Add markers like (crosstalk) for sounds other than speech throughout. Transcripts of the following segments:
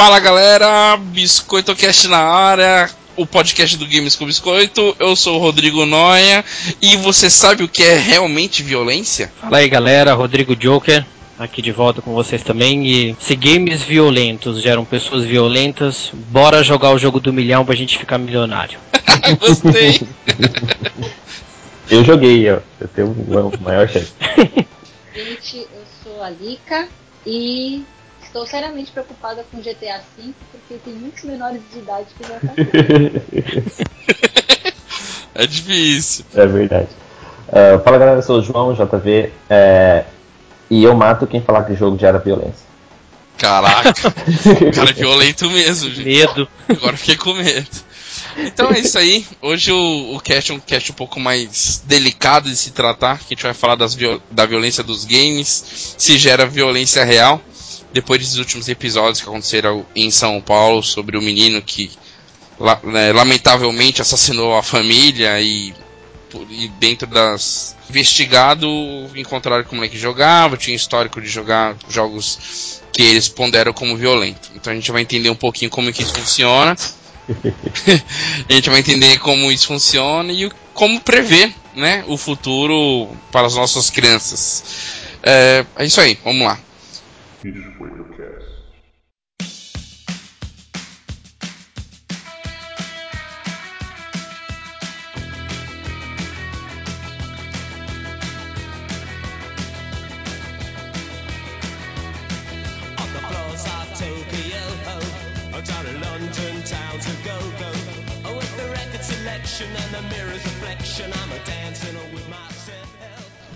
Fala galera, Biscoito Cast na área, o podcast do Games com Biscoito. Eu sou o Rodrigo Noia e você sabe o que é realmente violência? Fala aí galera, Rodrigo Joker aqui de volta com vocês também. E se games violentos geram pessoas violentas, bora jogar o jogo do milhão pra gente ficar milionário. (laughs) Gostei! eu joguei, ó. Eu tenho o maior chance. (laughs) Gente, eu sou a Lika e estou seriamente preocupada com GTA V porque tem muitos menores de idade que já tá (laughs) É difícil. É verdade. Uh, fala galera, eu sou o João, JV. É, e eu mato quem falar que o jogo gera violência. Caraca, (laughs) cara é violento mesmo, gente. Medo. Agora fiquei com medo. Então é isso aí. Hoje o, o cast é um cast um pouco mais delicado de se tratar, que a gente vai falar das da violência dos games, se gera violência real. Depois dos últimos episódios que aconteceram em São Paulo sobre o menino que né, lamentavelmente assassinou a família e, e dentro das investigado encontraram como é que jogava, tinha histórico de jogar jogos que eles ponderam como violento. Então a gente vai entender um pouquinho como é que isso funciona. (laughs) a gente vai entender como isso funciona e como prever né, o futuro para as nossas crianças. É, é isso aí, vamos lá. each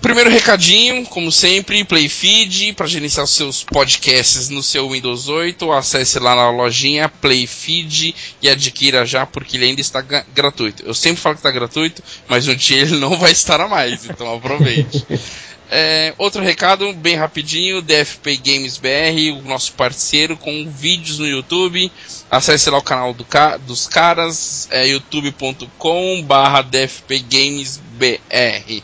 Primeiro recadinho, como sempre, Playfeed, para gerenciar os seus podcasts no seu Windows 8, acesse lá na lojinha Playfeed e adquira já, porque ele ainda está gratuito. Eu sempre falo que está gratuito, mas um dia ele (laughs) não vai estar a mais, então aproveite. (laughs) É, outro recado, bem rapidinho, DFP Games BR, o nosso parceiro com vídeos no YouTube. Acesse lá o canal do, dos caras, é youtube.com barra DFP Games BR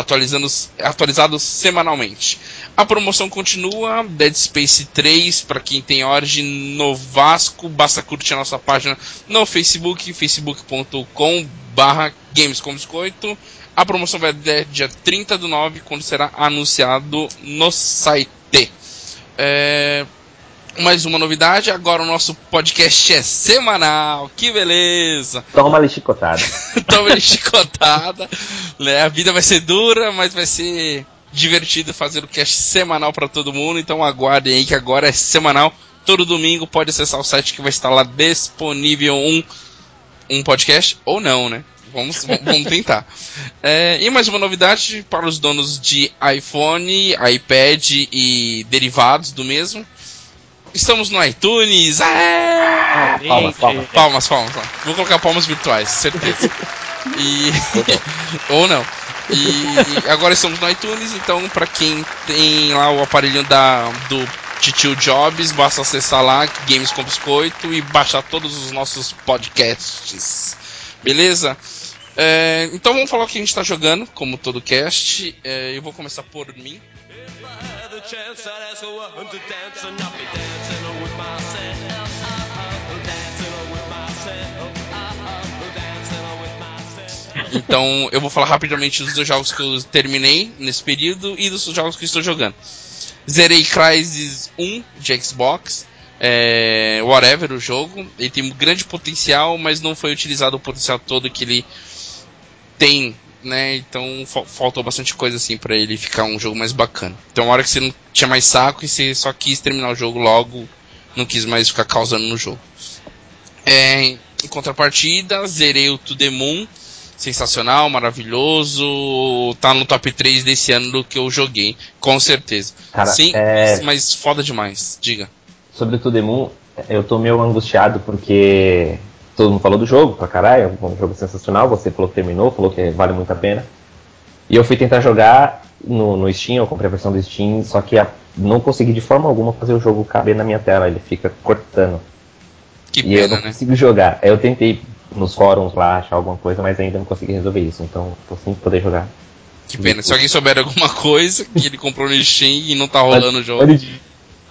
atualizados semanalmente. A promoção continua, Dead Space 3, para quem tem Origin no Vasco, basta curtir a nossa página no Facebook, facebook.com barra gamescombiscoito. A promoção vai até dia 30 do 9, quando será anunciado no site. É, mais uma novidade, agora o nosso podcast é semanal. Que beleza! (laughs) Toma uma chicotada. (laughs) Toma uma chicotada. Né? A vida vai ser dura, mas vai ser divertido fazer o cast semanal para todo mundo. Então aguardem aí que agora é semanal. Todo domingo pode acessar o site que vai estar lá disponível um, um podcast ou não, né? Vamos, vamos tentar. (laughs) É, e mais uma novidade para os donos de iPhone, iPad e derivados do mesmo. Estamos no iTunes. Ah, palmas, palmas, palmas, palmas, Vou colocar palmas virtuais, certeza. E (laughs) ou não. E agora estamos no iTunes, então para quem tem lá o aparelho da do Titio Jobs, basta acessar lá Games com Biscoito e baixar todos os nossos podcasts. Beleza? É, então vamos falar o que a gente está jogando, como todo cast. É, eu vou começar por mim chance to dance and be dancing with myself. Então eu vou falar rapidamente dos dois jogos que eu terminei nesse período e dos jogos que estou jogando. Zerei Crysis 1 de Xbox. É, whatever o jogo. Ele tem um grande potencial, mas não foi utilizado o potencial todo que ele tem né? Então faltou bastante coisa assim para ele ficar um jogo mais bacana. Então, uma hora que você não tinha mais saco e você só quis terminar o jogo logo, não quis mais ficar causando no jogo. É, em contrapartida, zerei o To The Moon, sensacional, maravilhoso, tá no top 3 desse ano do que eu joguei, com certeza. Cara, Sim, é... mas foda demais, diga. Sobre o To The Moon, eu tô meio angustiado porque todo mundo falou do jogo pra caralho, é um jogo sensacional, você falou que terminou, falou que vale muito a pena. E eu fui tentar jogar no, no Steam, eu comprei a versão do Steam, só que a, não consegui de forma alguma fazer o jogo caber na minha tela, ele fica cortando. Que e pena, eu não né? consigo jogar. Eu tentei nos fóruns lá achar alguma coisa, mas ainda não consegui resolver isso, então tô sem poder jogar. Que pena. Se alguém souber alguma coisa que ele comprou no Steam e não tá rolando o jogo.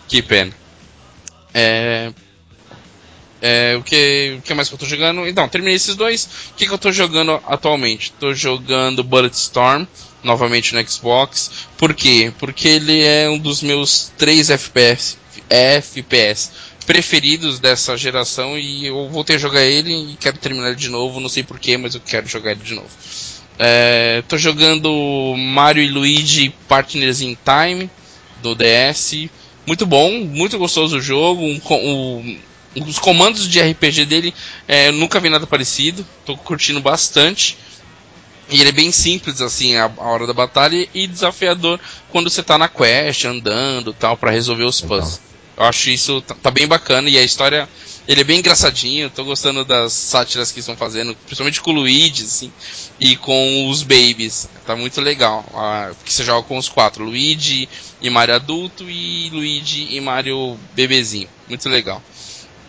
Que pena. É, É, o, que, o que mais que eu tô jogando? Então, terminei esses dois. O que, que eu tô jogando atualmente? Tô jogando Bulletstorm, novamente no Xbox. Por quê? Porque ele é um dos meus três FPS, FPS preferidos dessa geração e eu voltei a jogar ele e quero terminar ele de novo. Não sei porquê, mas eu quero jogar ele de novo. É, tô jogando Mario e Luigi Partners in Time do DS. Muito bom, muito gostoso o jogo. Um, um, os comandos de RPG dele, é, nunca vi nada parecido. Tô curtindo bastante. E ele é bem simples, assim, a, a hora da batalha e desafiador quando você tá na quest, andando tal, para resolver os puzzles. Eu acho isso tá, tá, bem bacana e a história. Ele é bem engraçadinho, tô gostando das sátiras que estão fazendo, principalmente com o Luigi, assim, e com os babies. Tá muito legal. Ah, porque você joga com os quatro: Luigi e Mario adulto e Luigi e Mario bebezinho. Muito legal.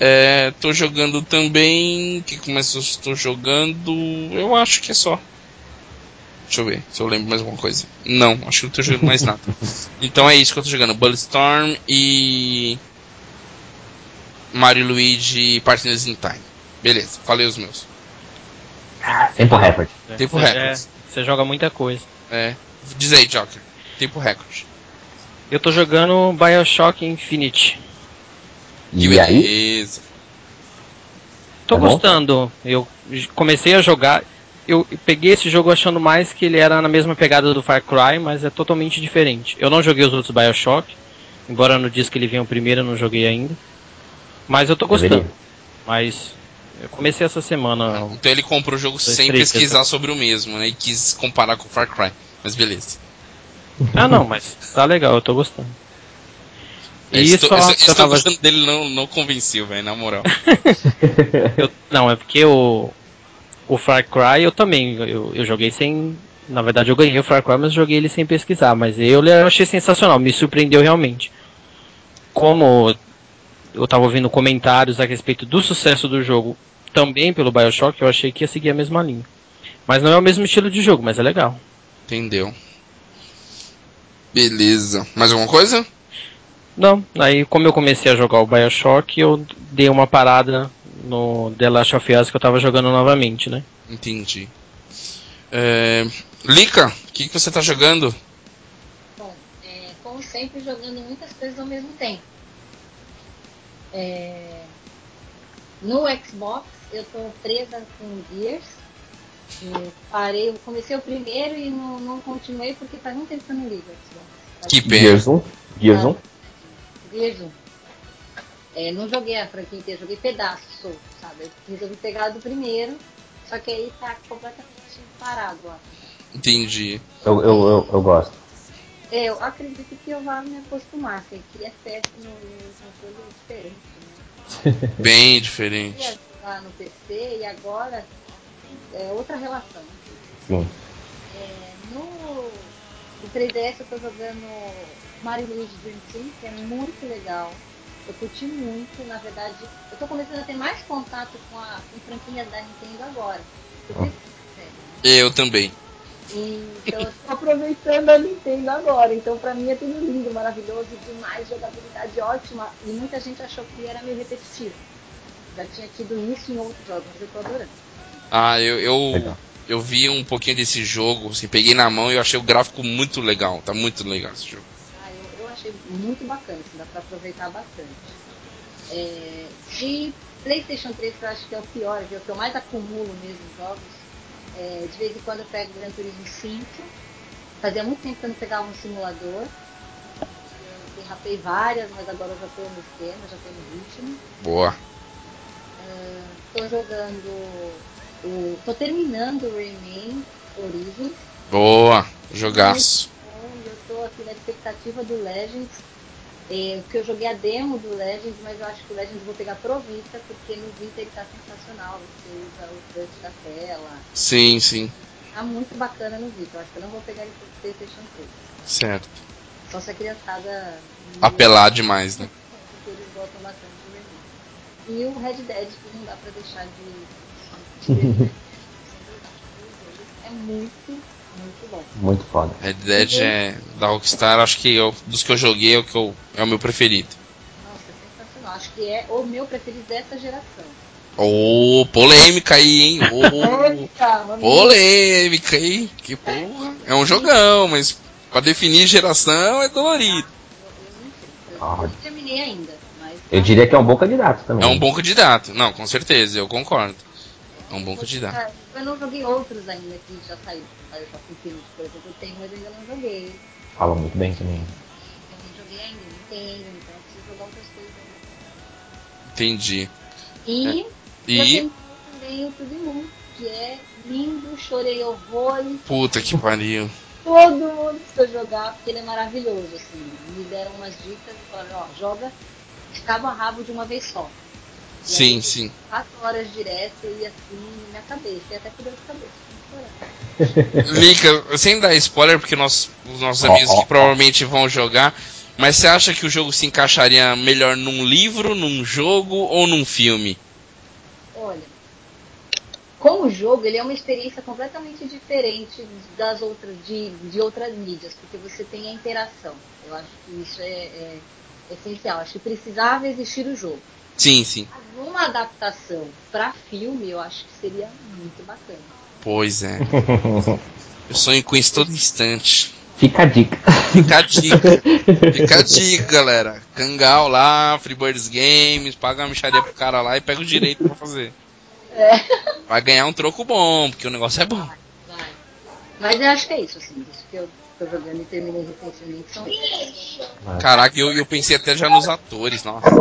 É, tô jogando também. O que eu estou jogando? Eu acho que é só. Deixa eu ver se eu lembro mais alguma coisa. Não, acho que não tô jogando mais nada. (laughs) Então é isso que eu tô jogando: Bulletstorm e. Mario Luigi Partners in Time. Beleza, falei os meus. Tempo recorde. É, Tempo você- recorde. é, você joga muita coisa. É. Diz aí, Joker. Tempo recorde. Eu tô jogando Bioshock Infinite. Que E aí? Tô É bom? gostando. Eu comecei a jogar. Eu peguei esse jogo achando mais que ele era na mesma pegada do Far Cry, mas é totalmente diferente. Eu não joguei os outros Bioshock, embora no disco ele venha o primeiro, eu não joguei ainda. Mas eu tô gostando. Deveria. Mas eu comecei essa semana. Então ele comprou o jogo sem três, pesquisar sobre o mesmo, né? E quis comparar com Far Cry. Mas beleza. Ah não, mas tá legal, eu tô gostando. To- esse, que esse eu tava gostando dele não, não convenceu, velho, na moral. (laughs) Eu- não, é porque o, o Far Cry eu também, eu, eu joguei sem. Na verdade eu ganhei o Far Cry, mas joguei ele sem pesquisar. Mas eu, eu achei sensacional, me surpreendeu realmente. Como eu tava ouvindo comentários a respeito do sucesso do jogo também pelo Bioshock, eu achei que ia seguir a mesma linha. Mas não é o mesmo estilo de jogo, mas é legal. Entendeu? Beleza. Mais alguma coisa? Não, aí como eu comecei a jogar o Bioshock, eu dei uma parada no The Last of Us que eu tava jogando novamente, né? Entendi. É... Lika, o que, que você tá jogando? Bom, é, como sempre, jogando muitas coisas ao mesmo tempo. É, no Xbox, eu tô presa com Gears. Eu parei, eu comecei o primeiro e não, não continuei porque faz muito tempo que eu não ligo o Xbox. Que pena. Gears 1? Gears 1? 1. É, não joguei a franquia inteira, joguei pedaços soltos, sabe? Eu resolvi pegar do primeiro, só que aí tá completamente parado lá. É. Entendi. Eu, eu, eu, eu gosto. É, Eu acredito que eu vá me acostumar, porque aqui FPS no, no controle é diferente, né? (laughs) Bem Eu diferente. ia jogar no PC e agora é outra relação. Sim. É, no, no 3DS eu tô jogando Mario Luigi Dream Team, que é muito legal. Eu curti muito, na verdade, eu tô começando a ter mais contato com, a, com franquias da Nintendo agora. Eu sério. Eu também. Então eu (laughs) tô aproveitando a Nintendo agora. Então pra mim é tudo lindo, maravilhoso, demais, jogabilidade ótima. E muita gente achou que era meio repetitivo. Já tinha tido isso em outros jogos, mas eu tô adorando. Ah, eu, eu, eu vi um pouquinho desse jogo, assim, peguei na mão e eu achei o gráfico muito legal. Tá muito legal esse jogo. Achei muito bacana, assim, dá pra aproveitar bastante. É, de Playstation 3, que eu acho que é o pior, que é o que eu mais acumulo mesmo jogos. É, de vez em quando eu pego Gran Turismo 5. Fazia muito tempo que eu não pegava um simulador. Eu derrapei várias, mas agora eu já tô no esquema, já tô no ritmo. Boa. Tô jogando. O, tô terminando o Rayman Origins. Boa. Jogaço. E eu tô aqui na expectativa do Legends. É, porque eu joguei a demo do Legends, mas eu acho que o Legends eu vou pegar pro Vita, porque no Vita ele tá sensacional. Você usa o touch da tela. Sim, sim. Tá muito bacana no Vita. Eu acho que eu não vou pegar ele pro Playstation 3. Certo. Só se a criançada. Apelar demais, né? Porque eles gostam bastante. E o Red Dead, que não dá pra deixar de. é muito, muito bom. Muito foda. Red Dead é da Rockstar, acho que eu, dos que eu joguei é o que eu, é o meu preferido. Nossa, é sensacional. Acho que é o meu preferido dessa geração. Ô, polêmica aí, hein? Ô, (laughs) Polêmica, hein? Que porra. É um jogão, mas pra definir geração é dolorido. Eu, eu não terminei ainda, mas. Eu diria que é um bom candidato também. É um bom candidato. Não, com certeza, eu concordo. É um bom candidato. Ah, Eu não joguei outros ainda que já saíram. Aí eu faço Infinity, por exemplo, eu tenho, mas ainda não joguei. Fala muito bem também. Eu não joguei ainda, não tenho, então eu preciso jogar outras coisas ainda. Entendi. E E- eu tenho também o Tudo Mundo, que é lindo, chorei horrores. Puta que pariu. Todo mundo precisa jogar, porque ele é maravilhoso, assim. Me deram umas dicas e falaram, ó, joga de cabo a rabo de uma vez só. Sim, aí, sim. Quatro horas direto e assim, na minha cabeça, e até com dor de cabeça. Lica, sem dar spoiler, porque nós, os nossos amigos que provavelmente vão jogar, mas você acha que o jogo se encaixaria melhor num livro, num jogo ou num filme? Olha, como jogo, ele é uma experiência completamente diferente das outras, de, de outras mídias, porque você tem a interação. Eu acho que isso é, é essencial. Acho que precisava existir o jogo. Sim, sim. Mas uma adaptação para filme, eu acho que seria muito bacana. Pois é. (laughs) Eu sonho com isso todo instante. Fica a dica. Fica a dica. Fica a dica, galera. Cangal lá, Freebirds Games, paga uma micharia pro cara lá e pega o direito pra fazer. Vai ganhar um troco bom, porque o negócio é bom. Vai. Mas eu acho que é isso, assim, isso que eu tô jogando e terminei recentemente são isso. Caraca, eu, eu pensei até já nos atores, nossa. (laughs)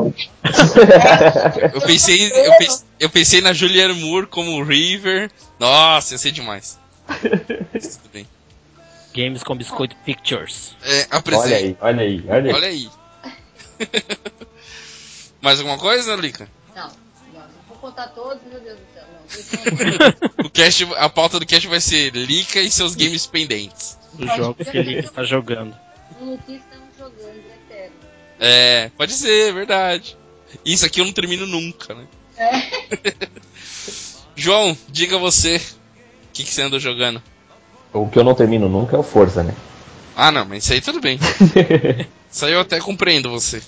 Eu pensei, eu pensei, eu pensei na Julianne Moore como River. Nossa, ia ser demais. Tudo bem. Games com Biscoito Pictures. É, olha aí, olha aí, olha aí. Olha aí. (laughs) Mais alguma coisa, Lica? Não, não, vou contar todos, meu Deus do céu. Não, (laughs) O cast, a pauta do cast vai ser Lica e seus games pendentes. Os jogos que ele está jogando. não, no que estamos jogando eterno. É, pode ser, é verdade. Isso aqui eu não termino nunca, né? (laughs) João, diga você. O que, que você andou jogando? O que eu não termino nunca é o Forza, né? Ah, não, mas isso aí tudo bem. (laughs) Isso aí eu até compreendo você.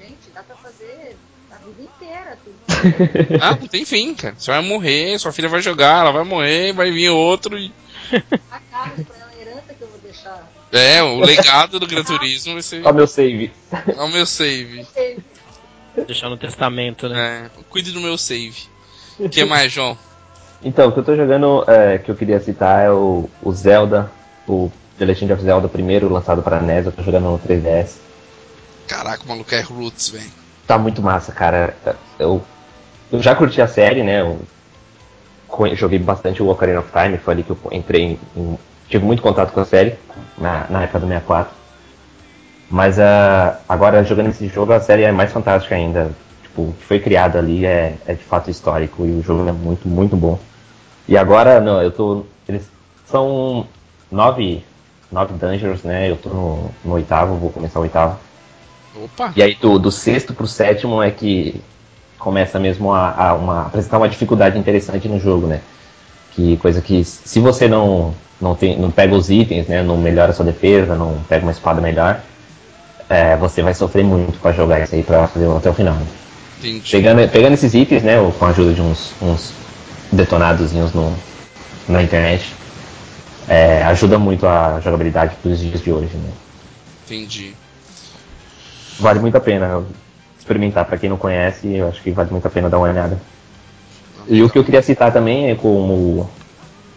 Gente, dá pra fazer a vida inteira tudo. Ah, não tem fim, cara. Você vai morrer, sua filha vai jogar, ela vai morrer, vai vir outro e. A Carlos pra ela, a herança que eu vou deixar. É, o legado do Gran Turismo vai ser. Meu save. É o meu save. Deixar no testamento, né? É, cuide do meu save. O que mais, João? Então, o que eu tô jogando, é, que eu queria citar é o, o Zelda, o The Legend of Zelda primeiro, lançado para NES, eu tô jogando no 3DS. Caraca, o maluco é Roots, velho. Tá muito massa, cara. Eu, eu já curti a série, né? Eu joguei bastante o Ocarina of Time, foi ali que eu entrei em, em- tive muito contato com a série, na, na época do 64. Mas ah, agora, jogando esse jogo, a série é mais fantástica ainda. Tipo, o que foi criado ali é, é de fato histórico e o jogo é muito, muito bom. E agora, não, eu tô. Eles são nove, nove dungeons, né? Eu tô no, no oitavo, vou começar o oitavo. Opa! E aí do, do sexto pro sétimo é que começa mesmo a, a uma, apresentar uma dificuldade interessante no jogo, né? Que coisa que se você não não, tem, não pega os itens, né? Não melhora a sua defesa, não pega uma espada melhor, é, você vai sofrer muito pra jogar isso aí pra fazer até o final. né? Pegando, pegando esses itens, né? Com a ajuda de uns, uns detonadozinhos no, na internet, é, ajuda muito a jogabilidade dos dias de hoje, né? Entendi. Vale muito a pena experimentar. Pra quem não conhece, eu acho que vale muito a pena dar uma olhada. E o que eu queria citar também é como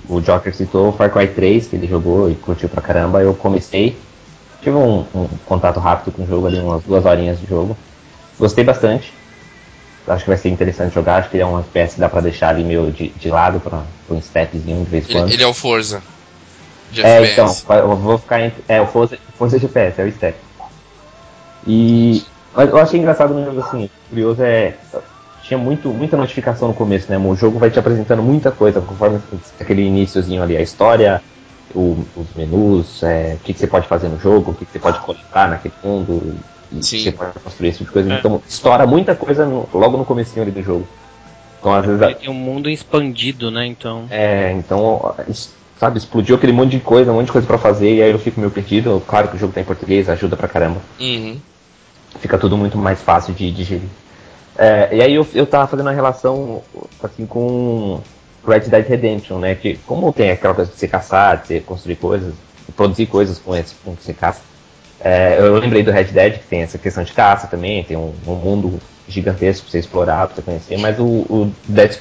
o, Joker citou, Far Cry 3, que ele jogou e curtiu pra caramba. Eu comecei, tive um, um contato rápido com o jogo ali, umas duas horinhas de jogo. Gostei bastante. Acho que vai ser interessante jogar. Acho que ele é um FPS que dá pra deixar ali meio de, de lado pra, pra um stepzinho de vez em quando. Ele, ele é o Forza. De É, FPS. então, eu vou ficar entre. É, o Forza, Forza GPS, é o Step. E. Mas eu achei engraçado no jogo assim, curioso é. Tinha muito, muita notificação no começo, né? O jogo vai te apresentando muita coisa, conforme aquele iníciozinho ali, a história, o- os menus, é, o que, que você pode fazer no jogo, o que, que você pode coletar naquele mundo, e Sim. você pode construir esse tipo de coisa. É. Então, estoura muita coisa no- logo no comecinho ali do jogo. Então, às vezes, Ele tem um mundo expandido, né? Então. é, então, sabe, explodiu aquele monte de coisa, um monte de coisa pra fazer, e aí eu fico meio perdido. Claro que o jogo tá em português, ajuda pra caramba. Uhum. Fica tudo muito mais fácil de digerir. É, e aí eu, eu tava fazendo uma relação assim com Red Dead Redemption, né? Que como tem aquela coisa de você caçar, de você construir coisas, produzir coisas com esse com que você caça. É, eu lembrei do Red Dead que tem essa questão de caça também, tem um, um mundo gigantesco pra você explorar, pra você conhecer, mas o, o, Dead,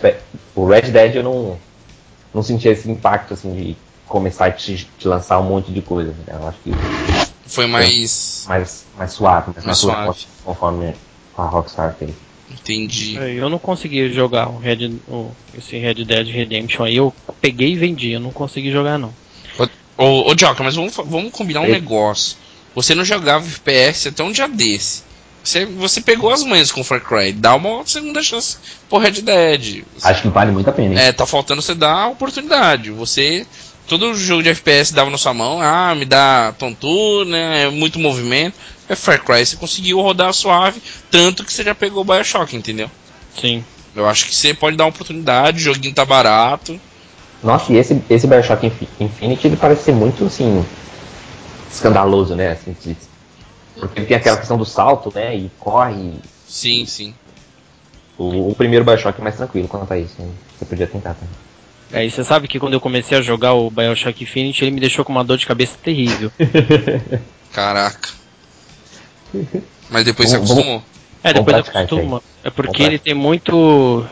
o Red Dead eu não, não senti esse impacto assim de começar a te, te lançar um monte de coisa. Né? Eu acho que foi mais mais, mais suave, mais, mais suave. conforme a Rockstar fez. Entendi. É, eu não consegui jogar o Red, o, esse Red Dead Redemption aí. Eu peguei e vendi, eu não consegui jogar não. Ô, ô Joca, mas vamos, vamos combinar um negócio. Você não jogava FPS até um dia desse. Você, você pegou as manhas com Far Cry. Dá uma segunda chance pro Red Dead. Acho que vale muito a pena, hein? É, tá faltando você dar a oportunidade. Você. Todo jogo de FPS dava na sua mão, ah, me dá tontura, né? Muito movimento. É Far Cry, você conseguiu rodar suave, tanto que você já pegou o Bioshock, entendeu? Sim. Eu acho que você pode dar uma oportunidade, o joguinho tá barato. Nossa, e esse, esse Bioshock Infinity ele parece ser muito assim. escandaloso, né? Assim, porque tem aquela questão do salto, né? E corre. Sim, sim. O, o primeiro Bioshock é mais tranquilo quanto a isso. Né? Você podia tentar também. É, e você sabe que quando eu comecei a jogar o Bioshock Infinity, ele me deixou com uma dor de cabeça terrível. (laughs) Caraca. Mas depois você acostumou. É, depois acostuma. É porque ele tem muito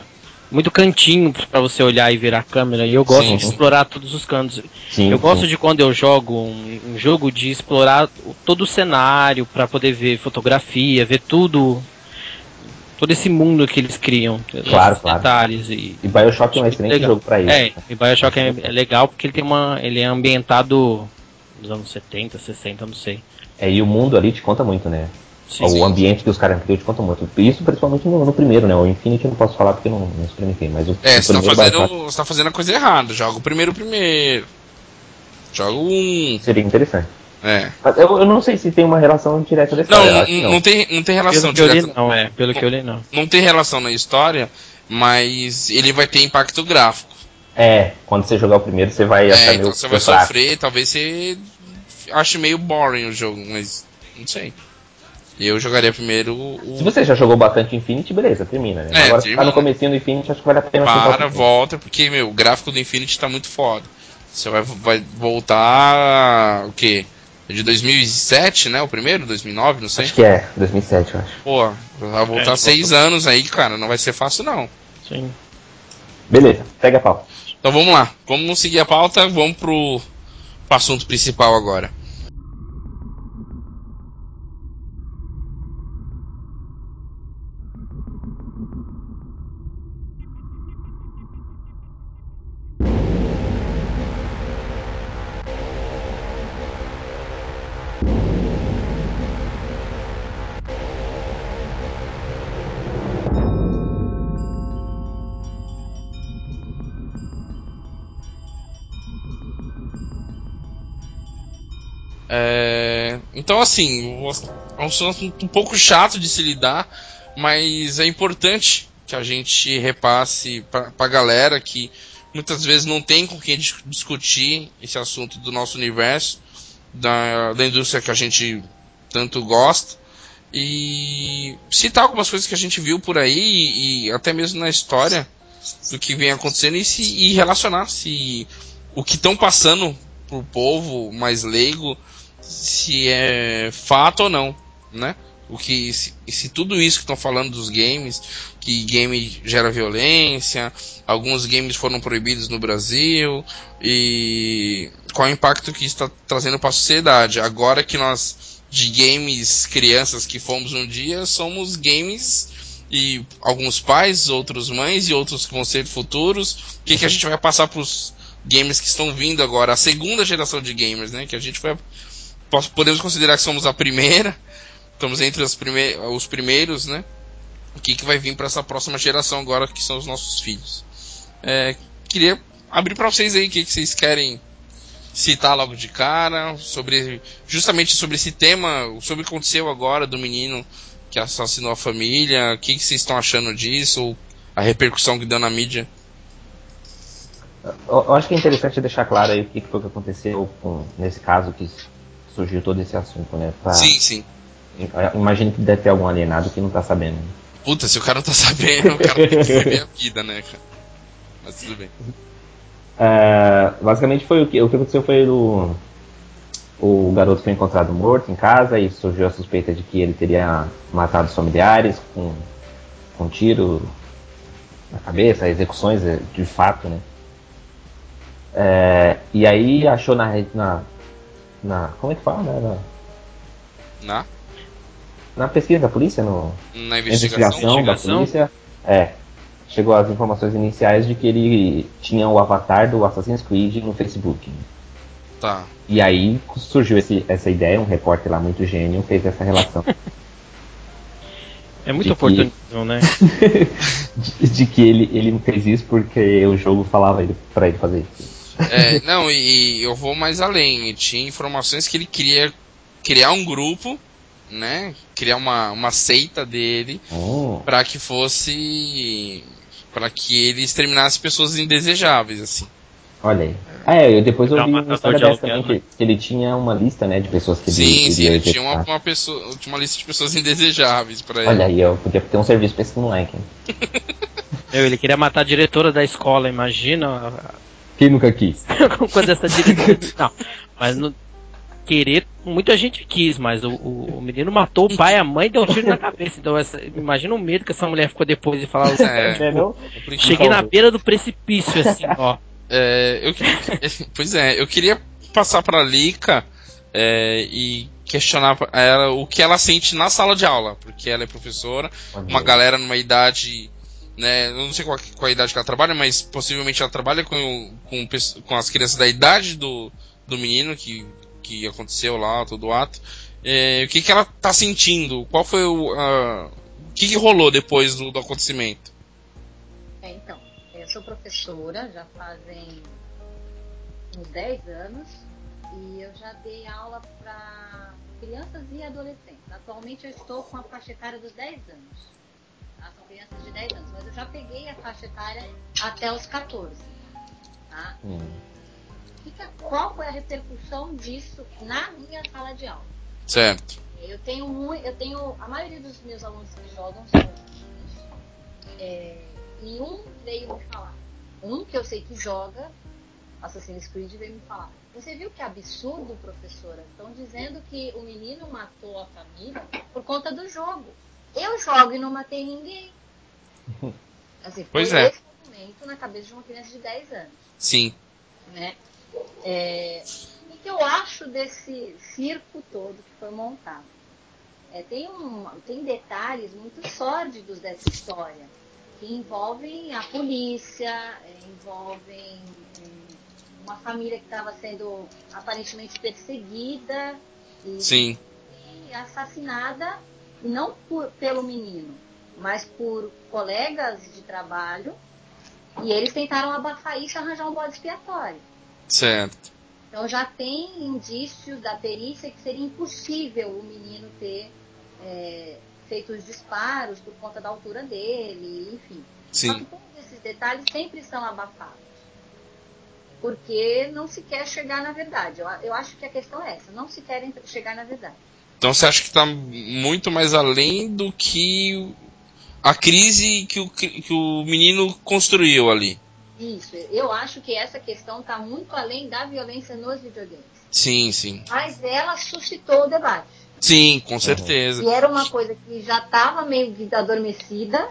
muito cantinho para você olhar e ver a câmera e eu gosto sim, de sim. explorar todos os cantos. Sim, eu gosto de quando eu jogo um, um, jogo de explorar todo o cenário para poder ver fotografia, ver tudo todo esse mundo que eles criam, claro, claro. detalhes e, e BioShock é um excelente legal. jogo para isso. É, e BioShock é, é, legal porque ele tem uma ele é ambientado nos anos 70, 60, não sei. É, e o mundo ali te conta muito, né? Sim, o sim. ambiente que os caras criam te conta muito. Isso principalmente no, no, primeiro, né? O Infinity eu não posso falar porque eu não, não experimentei, mas o, é, o você tá, fazendo, você tá fazendo a coisa errada. Joga o primeiro primeiro. Joga um. Seria interessante. É. Eu, eu não sei se tem uma relação direta da história. Não, não, não, tem, não tem relação pelo direta. Li, não, é. Pelo que eu li, não. Não tem relação na história, mas ele vai ter impacto gráfico. É, quando você jogar o primeiro, você vai é, achar então meio você vai sofrer, talvez você ache meio boring o jogo, mas não sei. Eu jogaria primeiro o. Se você já jogou bastante Infinity, beleza, termina, né? É, Agora termina. se tá no comecinho do Infinity, acho que vale a pena Para, volta, porque, meu, o gráfico do Infinity tá muito foda. Você vai, vai voltar. O quê? É de 2007, né? O primeiro? 2009, não sei. Acho que é, 2007, eu acho. Pô, vai voltar é, seis volta. anos aí, cara. Não vai ser fácil, não. Sim. Beleza, pega a pauta. Então vamos lá. Vamos seguir a pauta, vamos pro, pro assunto principal agora. Então, assim, é um assunto um pouco chato de se lidar, mas é importante que a gente repasse para a galera que muitas vezes não tem com quem discutir esse assunto do nosso universo, da, da indústria que a gente tanto gosta, e citar algumas coisas que a gente viu por aí e, e até mesmo na história do que vem acontecendo e, se, e relacionar se o que estão passando pro povo mais leigo se é fato ou não, né? O que se, se tudo isso que estão falando dos games, que game gera violência, alguns games foram proibidos no Brasil e qual o impacto que isso está trazendo para a sociedade? Agora que nós de games crianças que fomos um dia somos games e alguns pais, outros mães e outros que vão ser futuros. O que, que a gente vai passar para os gamers que estão vindo agora, a segunda geração de gamers, né? Que a gente foi podemos considerar que somos a primeira, estamos entre os, prime os primeiros, né? O que, que vai vir para essa próxima geração agora, que são os nossos filhos. É, queria abrir para vocês aí o que, que vocês querem citar logo de cara, sobre justamente sobre esse tema, sobre o que aconteceu agora do menino que assassinou a família, o que, que vocês estão achando disso, a repercussão que deu na mídia. Eu acho que é interessante deixar claro aí o que foi que aconteceu com, nesse caso que surgiu todo esse assunto, né? Pra, sim, sim. Imagino que deve ter algum alienado que não tá sabendo. Puta, se o cara não tá (laughs) sabendo, o cara tem que viver a vida, né, cara? Mas tudo bem. Uh, basicamente foi o que, o que aconteceu foi o, o garoto foi encontrado morto em casa e surgiu a suspeita de que ele teria matado os familiares com, com um tiro na cabeça, execuções eh, de fato, né? É, e aí achou na, na, na. Como é que fala? Né? Na? na? Na pesquisa da polícia, no, na investigação, investigação da polícia. É. Chegou as informações iniciais de que ele tinha o avatar do Assassin's Creed no Facebook. Tá. E aí surgiu esse, essa ideia, um repórter lá muito gênio fez essa relação. (laughs) É muito oportunismo, que... né? (laughs) de, de, que ele, ele fez isso porque o jogo falava ele, pra ele fazer isso. É, não, e eu vou mais além. Tinha informações que ele queria criar um grupo, né? Criar uma, uma seita dele oh. para que fosse. para que ele exterminasse pessoas indesejáveis, assim. Olha aí. Ah, é, eu depois eu vi uma história dessa também, que, que, ele tinha uma lista, né, de pessoas que sim, ele Sim, sim, ele tinha uma, uma, pessoa, tinha uma lista de pessoas indesejáveis para ele. Olha aí, eu podia ter um serviço pra esse moleque. Meu, (laughs) ele queria matar a diretora da escola, imagina. Quem nunca quis? (laughs) Quando essa. Não, mas no... querer, muita gente quis, mas o, o, o, menino matou o pai, a mãe e deu um tiro na cabeça. Então, essa... imagina o medo que essa mulher ficou depois de falar. É, tipo, cheguei na beira do precipício, assim, ó. (laughs) É, eu, (laughs) pois é, eu queria passar para a Lika é, e questionar ela o que ela sente na sala de aula, porque ela é professora, uma galera numa idade, né, eu não sei qual, qual a idade que ela trabalha, mas possivelmente ela trabalha com, com, com as crianças da idade do, do menino que, que aconteceu lá, todo o ato. É, o que, que ela tá sentindo? Qual foi o. Uh, o que, que rolou depois do, do acontecimento? É, então sou professora, já fazem uns 10 anos, e eu já dei aula para crianças e adolescentes. Atualmente eu estou com a faixa etária dos 10 anos. Tá? São crianças de 10 anos, mas eu já peguei a faixa etária até os 14. Tá? Hum. qual foi a repercussão disso na minha sala de aula? Certo. Eu tenho muito, eu tenho a maioria dos meus alunos que jogam são é, e um veio me falar. Um que eu sei que joga Assassin's Creed veio me falar. Você viu que absurdo, professora? Estão dizendo que o menino matou a família por conta do jogo. Eu jogo e não matei ninguém. (laughs) Assim, pois é. esse na cabeça de uma criança de 10 anos. Sim. Né? É, o que eu acho desse circo todo que foi montado? É, tem, um, tem detalhes muito sórdidos dessa história que envolvem a polícia, é, envolvem uma família que estava sendo aparentemente perseguida e, Sim. e assassinada, não por, pelo menino, mas por colegas de trabalho, e eles tentaram abafar isso e arranjar um bode expiatório. Certo. Então já tem indícios da perícia que seria impossível o menino ter é, feito os disparos por conta da altura dele, enfim. Sim. Só que todos esses detalhes sempre são abafados. Porque não se quer chegar na verdade. Eu, eu acho que a questão é essa, não se quer chegar na verdade. Então você acha que está muito mais além do que a crise que o, que o menino construiu ali? Isso, eu acho que essa questão está muito além da violência nos videogames. Sim, sim. Mas ela suscitou o debate. Sim, com certeza. E era uma coisa que já estava meio adormecida.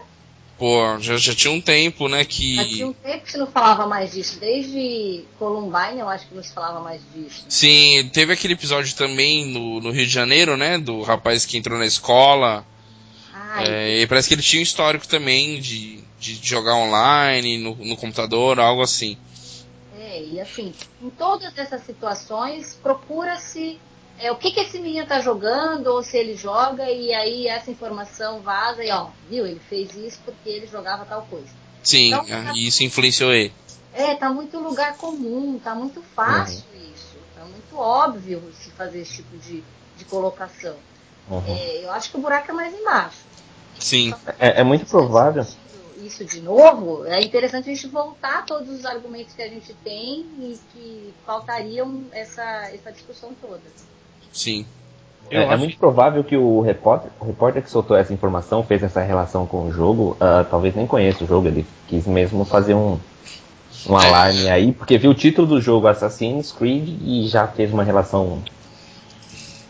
Pô, já, já tinha um tempo, né, que... Já tinha um tempo que se não falava mais disso. Desde Columbine eu acho que não se falava mais disso. Sim, teve aquele episódio também no, no Rio de Janeiro, né, do rapaz que entrou na escola. Ah, é, e parece que ele tinha um histórico também de, de jogar online, no, no computador, algo assim. É, e assim, em todas essas situações, procura-se é, o que, que esse menino tá jogando, ou se ele joga, e aí essa informação vaza e ó, viu, ele fez isso porque ele jogava tal coisa. Sim, então, tá, isso influenciou ele. É, tá muito lugar comum, tá muito fácil uhum. isso, tá muito óbvio se fazer esse tipo de, de colocação. Uhum. É, eu acho que o buraco é mais embaixo. Sim. É, é muito provável. Isso de novo, é interessante a gente voltar a todos os argumentos que a gente tem e que faltariam essa, essa discussão toda. Sim. É, é, muito provável que o repórter, o repórter que soltou essa informação, fez essa relação com o jogo, uh, talvez nem conheça o jogo, ele quis mesmo fazer um, um alarme aí, porque viu o título do jogo Assassin's Creed e já fez uma relação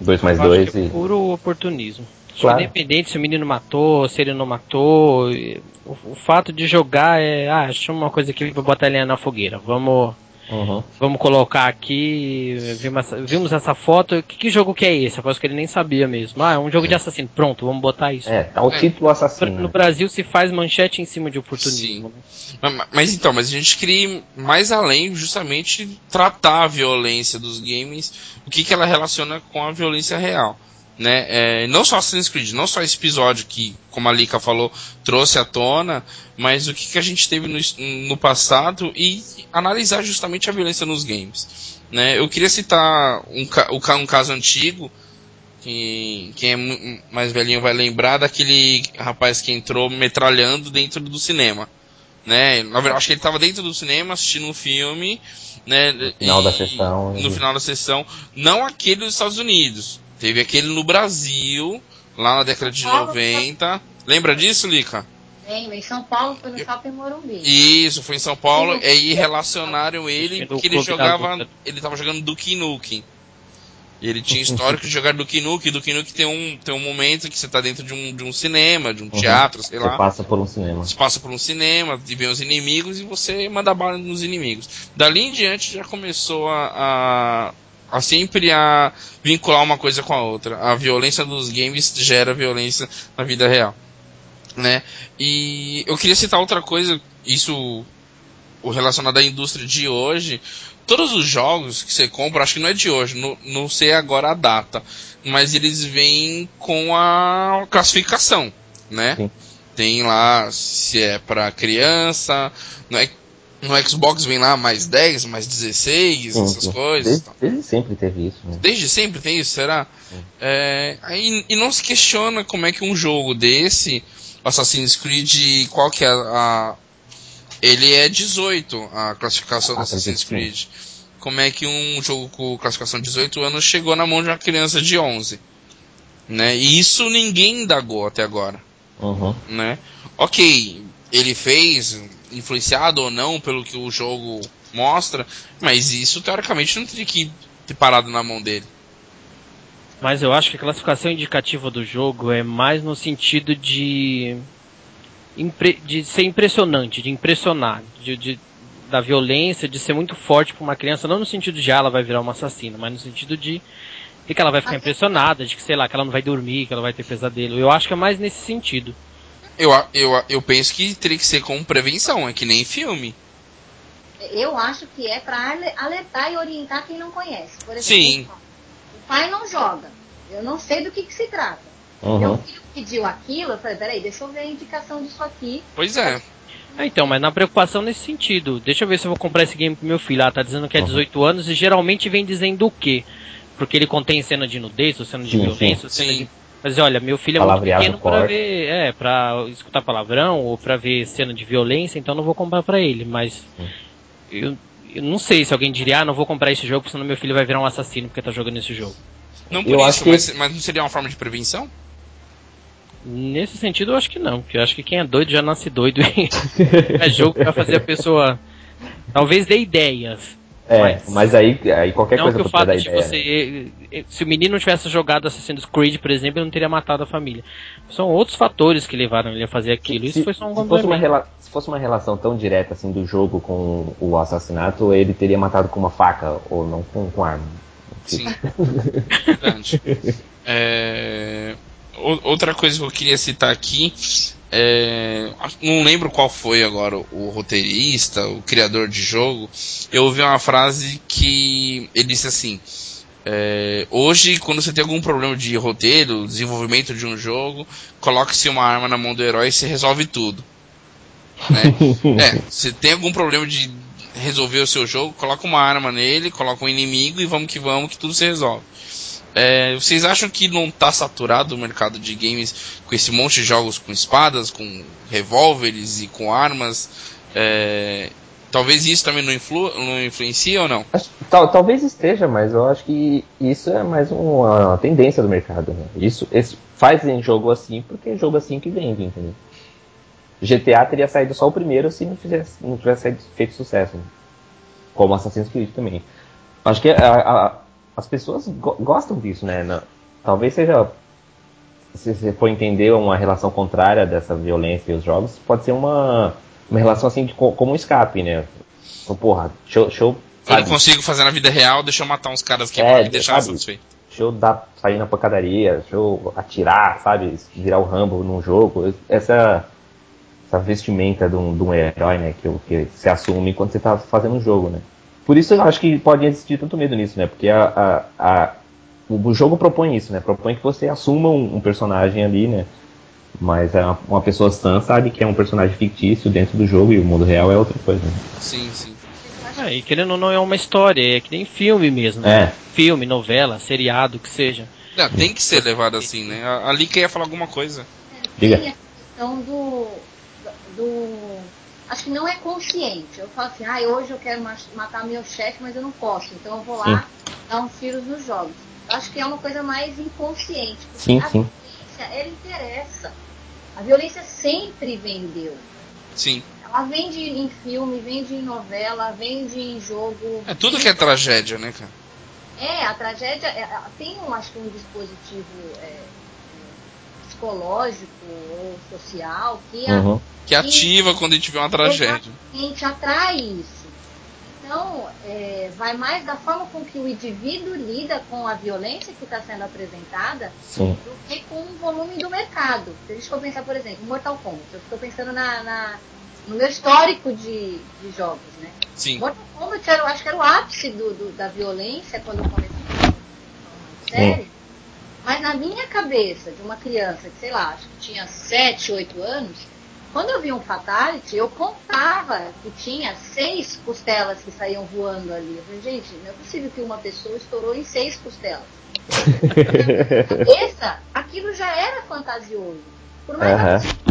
2 mais 2 é e... puro oportunismo. Claro. Independente se o menino matou, se ele não matou, o, o fato de jogar é, ah, acho uma coisa aqui pra botar ele na fogueira. Vamos Uhum. Vamos colocar aqui. Vimos, vimos essa foto. Que, que, jogo que é esse? Aposto que ele nem sabia mesmo. Ah, é um jogo de assassino. Pronto, vamos botar isso. É, tá o título assassino. No Brasil se faz manchete em cima de oportunismo. Né? Mas, mas, então, mas a gente queria mais além justamente tratar a violência dos games, o que, que ela relaciona com a violência real né? É, não só Assassin's Creed, não só esse episódio que, como a Lika falou, trouxe à tona, mas o que, que a gente teve no, no passado e analisar justamente a violência nos games. Né? Eu queria citar um, um caso antigo, que quem é mais velhinho vai lembrar daquele rapaz que entrou metralhando dentro do cinema. Né? Na verdade, acho que ele estava dentro do cinema assistindo um filme, né? No final e, da sessão. No final da sessão, não aquele dos Estados Unidos, Teve aquele no Brasil, lá na década de 90. Lembra disso, Lica? Lembro, em São Paulo, foi no Shopping Morumbi. Isso, foi em São Paulo, e aí relacionaram ele porque ele jogava. Ele tava jogando Duke Nukem. E ele tinha histórico de jogar Duke Nukem. Duke Nukem tem um, tem um momento que você tá dentro de um, de um cinema, de um uhum. teatro, sei lá. Você passa por um cinema. Você passa por um cinema, e vê os inimigos e você manda bala nos inimigos. Dali em diante já começou a, a a sempre a vincular uma coisa com a outra. A violência dos games gera violência na vida real, né? E eu queria citar outra coisa, isso o relacionado à indústria de hoje. Todos os jogos que você compra, acho que não é de hoje, não, não sei agora a data, mas eles vêm com a classificação, né? Sim. Tem lá se é para criança, não é no Xbox vem lá mais 10, mais 16, sim, essas sim. coisas. Desde, desde, sempre teve isso. Né? Desde sempre tem isso, será? É, aí, e não se questiona como é que um jogo desse, Assassin's Creed, qual que é a, ele é 18, a classificação do Assassin's Creed. Como é que um jogo com classificação 18 anos chegou na mão de uma criança de 11? Né? E isso ninguém indagou até agora. Uhum. Né? Ok, ele fez influenciado ou não pelo que o jogo mostra, mas isso teoricamente não teria que ter parado na mão dele. Mas eu acho que a classificação indicativa do jogo é mais no sentido de de ser impressionante, de impressionar, de, de, da violência, de ser muito forte para uma criança, não no sentido de ah, ela vai virar uma assassina, mas no sentido de, de que ela vai ficar impressionada, de que sei lá, que ela não vai dormir, que ela vai ter pesadelo. Eu acho que é mais nesse sentido. Eu, eu, eu penso que teria que ser com prevenção, é que nem filme. Eu acho que é para alertar e orientar quem não conhece. Por exemplo, Sim. o pai não joga. Eu não sei do que, que se trata. Uhum. Meu filho pediu aquilo, eu falei, peraí, deixa eu ver a indicação disso aqui. Pois é. é. então, mas na preocupação nesse sentido. Deixa eu ver se eu vou comprar esse game pro meu filho. Ah, tá dizendo que é 18 uhum. anos e geralmente vem dizendo o quê? Porque ele contém cena de nudez, ou cena de sim, violência, sim. cena de mas olha, meu filho é muito pequeno para ver, é, para escutar palavrão ou para ver cena de violência, então não vou comprar para ele. Mas hum. eu, eu, não sei se alguém diria, ah, não vou comprar esse jogo, senão meu filho vai virar um assassino porque tá jogando esse jogo. Não por eu isso, mas, que... mas não seria uma forma de prevenção? Nesse sentido, eu acho que não, porque eu acho que quem é doido já nasce doido. (laughs) é jogo que vai fazer a pessoa talvez dê ideias, é, mas, mas aí, aí qualquer não coisa que o fato de ideia. você. Se o menino não tivesse jogado Assassin's Creed, por exemplo, ele não teria matado a família. São outros fatores que levaram ele a fazer aquilo. Isso foi só um se fosse, uma se fosse uma relação tão direta assim do jogo com o assassinato, ele teria matado com uma faca ou não com, com arma. Sim. (laughs) Verdade. É... Outra coisa que eu queria citar aqui é, não lembro qual foi agora o roteirista, o criador de jogo. Eu ouvi uma frase que ele disse assim: é, Hoje, quando você tem algum problema de roteiro, desenvolvimento de um jogo, coloque-se uma arma na mão do herói e você resolve tudo. Né? (laughs) é, se tem algum problema de resolver o seu jogo, coloca uma arma nele, coloca um inimigo e vamos que vamos que tudo se resolve. É, vocês acham que não está saturado o mercado de games com esse monte de jogos com espadas, com revólveres e com armas? É, Talvez isso também não, influ, não influencia ou não? Tal, talvez esteja, mas eu acho que isso é mais uma, tendência do mercado. Né? Isso, isso fazem jogo assim porque é jogo assim que vende, entendeu? GTA teria saído só o primeiro se não tivesse, não tivesse feito sucesso. Né? Como Assassin's Creed também. Acho que a, a, as pessoas go gostam disso, né? Na, talvez seja. Se você for entender uma relação contrária dessa violência e os jogos, pode ser uma, uma relação assim de, como um escape, né? Então, porra, deixa, deixa eu. Eu não consigo fazer na vida real, deixa eu matar uns caras que é, me deixar satisfeito. Deixa eu dar, sair na pancadaria, deixa eu atirar, sabe? Virar o Rambo num jogo. Essa, essa vestimenta de um, de um herói, né? Que, que se assume quando você tá fazendo um jogo, né? Por isso eu acho que pode existir tanto medo nisso, né? Porque a, a, a, o jogo propõe isso, né? Propõe que você assuma um, um personagem ali, né? Mas é uma pessoa sã sabe que é um personagem fictício dentro do jogo e o mundo real é outra coisa. Né? Sim, sim. É, e querendo ou não é uma história, é que nem filme mesmo. Né? É. Filme, novela, seriado, que seja. Não, tem que ser levado assim, né? A Lika ia falar alguma coisa. Diga. Tem a questão do, do acho que não é consciente. Eu falo assim, ah, hoje eu quero matar meu chefe, mas eu não posso. Então eu vou lá sim. dar uns tiros nos jogos. Eu acho que é uma coisa mais inconsciente. Sim, a sim. violência, ela interessa. A violência sempre vendeu. Sim. Ela vende em filme, vende em novela, vende em jogo. É tudo que é tragédia, né, cara? É, a tragédia é, tem, um, acho que um dispositivo é, psicológico ou social que, uhum. a, que ativa quando a gente vê uma tragédia. A gente atrai isso. Então, é, vai mais da forma com que o indivíduo lida com a violência que está sendo apresentada Sim. do que com o volume do mercado. Se a gente for pensar, por exemplo, Mortal Kombat, eu estou pensando na, na, no meu histórico de, de jogos, né? Sim. Mortal Kombat, era, eu acho que era o ápice do, do da violência quando eu comecei a série. Mas na minha cabeça, de uma criança que, sei lá, acho que tinha 7, 8 anos, quando eu vi um Fatality, eu contava que tinha seis costelas que saíam voando ali. Eu falei, gente, não é possível que uma pessoa estourou em seis costelas. (laughs) cabeça, aquilo já era fantasioso. Por mais uhum. que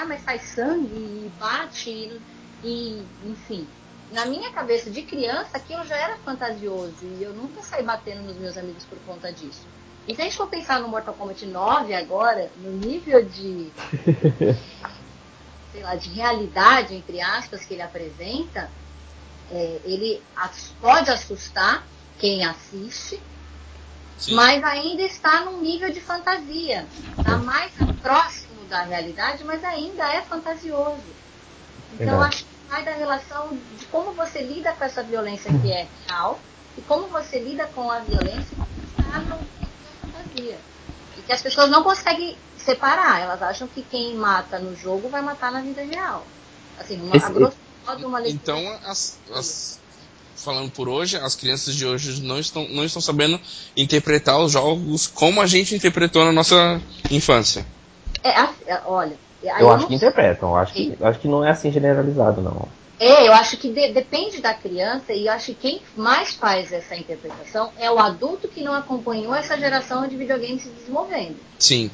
ah, mas sai sangue e bate e, e, enfim. Na minha cabeça de criança, aquilo já era fantasioso e eu nunca saí batendo nos meus amigos por conta disso. E se a gente for pensar no Mortal Kombat 9 agora, no nível de. (laughs) sei lá, de realidade, entre aspas, que ele apresenta, é, ele pode assustar quem assiste, Sim. mas ainda está num nível de fantasia. Está mais próximo da realidade, mas ainda é fantasioso. Então, acho que vai da relação de como você lida com essa violência que é real e como você lida com a violência que está no E que as pessoas não conseguem separar. Elas acham que quem mata no jogo vai matar na vida real. Assim, uma, a grosso modo, uma leitura. Então, as, as, falando por hoje, as crianças de hoje não estão, não estão sabendo interpretar os jogos como a gente interpretou na nossa infância. É, é olha. Eu acho que interpretam, eu acho que, eu acho que não é assim generalizado, não. É, eu acho que de, depende da criança e eu acho que quem mais faz essa interpretação é o adulto que não acompanhou essa geração de videogames se desenvolvendo. Sim.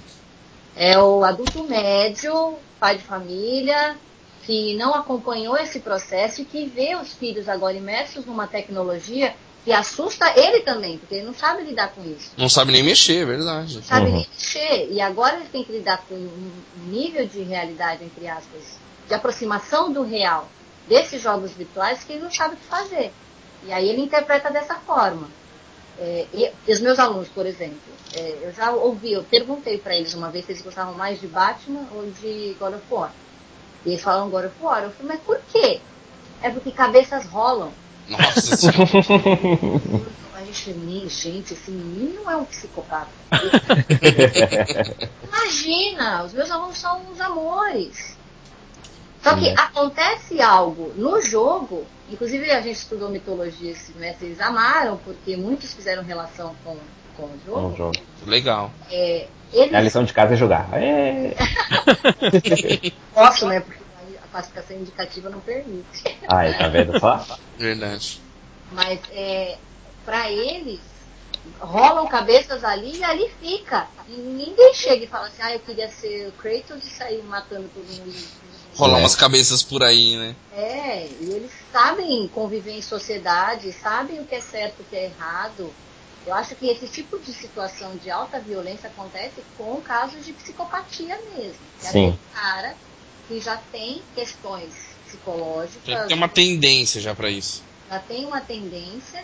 É o adulto médio, pai de família, que não acompanhou esse processo e que vê os filhos agora imersos numa tecnologia que assusta ele também, porque ele não sabe lidar com isso. Não sabe nem mexer, é verdade. Não sabe uhum. nem mexer. E agora ele tem que lidar com um nível de realidade, entre aspas, de aproximação do real desses jogos virtuais que ele não sabe o que fazer. E aí ele interpreta dessa forma. É, e, e, os meus alunos, por exemplo, é, eu já ouvi, eu perguntei para eles uma vez se eles gostavam mais de Batman ou de God of War. E eles falaram God of War. Eu falei, mas por quê? É porque cabeças rolam. Nossa (laughs) A gente, gente, esse menino não é um psicopata. (laughs) Imagina, os meus alunos são uns amores. Só que acontece algo no jogo, inclusive a gente estudou mitologia esse semestre, eles amaram, porque muitos fizeram relação com, com o jogo. O jogo. Legal. É, eles... A lição de casa é jogar. É... (laughs) Posso, né? Porque a classificação indicativa não permite. Ah, tá vendo só? Verdade. Mas é, para eles, rolam cabeças ali e ali fica. E ninguém chega e fala assim, ah, eu queria ser o Kratos e sair matando todo mundo rolar É. umas cabeças por aí, né? É, e eles sabem conviver em sociedade, sabem o que é certo e o que é errado. Eu acho que esse tipo de situação de alta violência acontece com casos de psicopatia mesmo. Que é Sim. aquele cara que já tem questões psicológicas, Tem uma tendência já pra isso. já tem uma tendência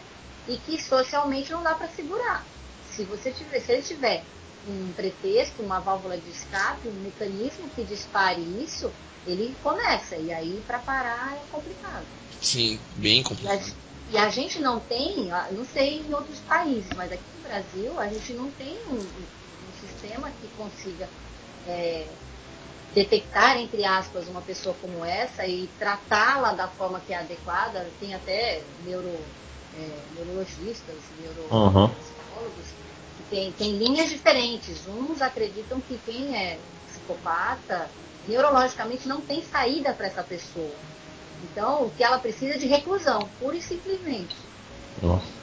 e que socialmente não dá para segurar. Se você tiver, se ele tiver um pretexto, uma válvula de escape, um mecanismo que dispare isso, ele começa. E aí para parar é complicado. Sim, bem E a, complicado. e a gente não tem, ah, não sei em outros países, mas aqui no Brasil a gente não tem um, um- sistema que consiga é, detectar, entre aspas, uma pessoa como essa e tratá-la da forma que é adequada. Tem até neuro, é, neurologistas, Uhum. neuropsicólogos, que tem, tem linhas diferentes. Uns acreditam que quem é psicopata, neurologicamente não tem saída para essa pessoa. Então, o que ela precisa é de reclusão, pura e simplesmente. Nossa.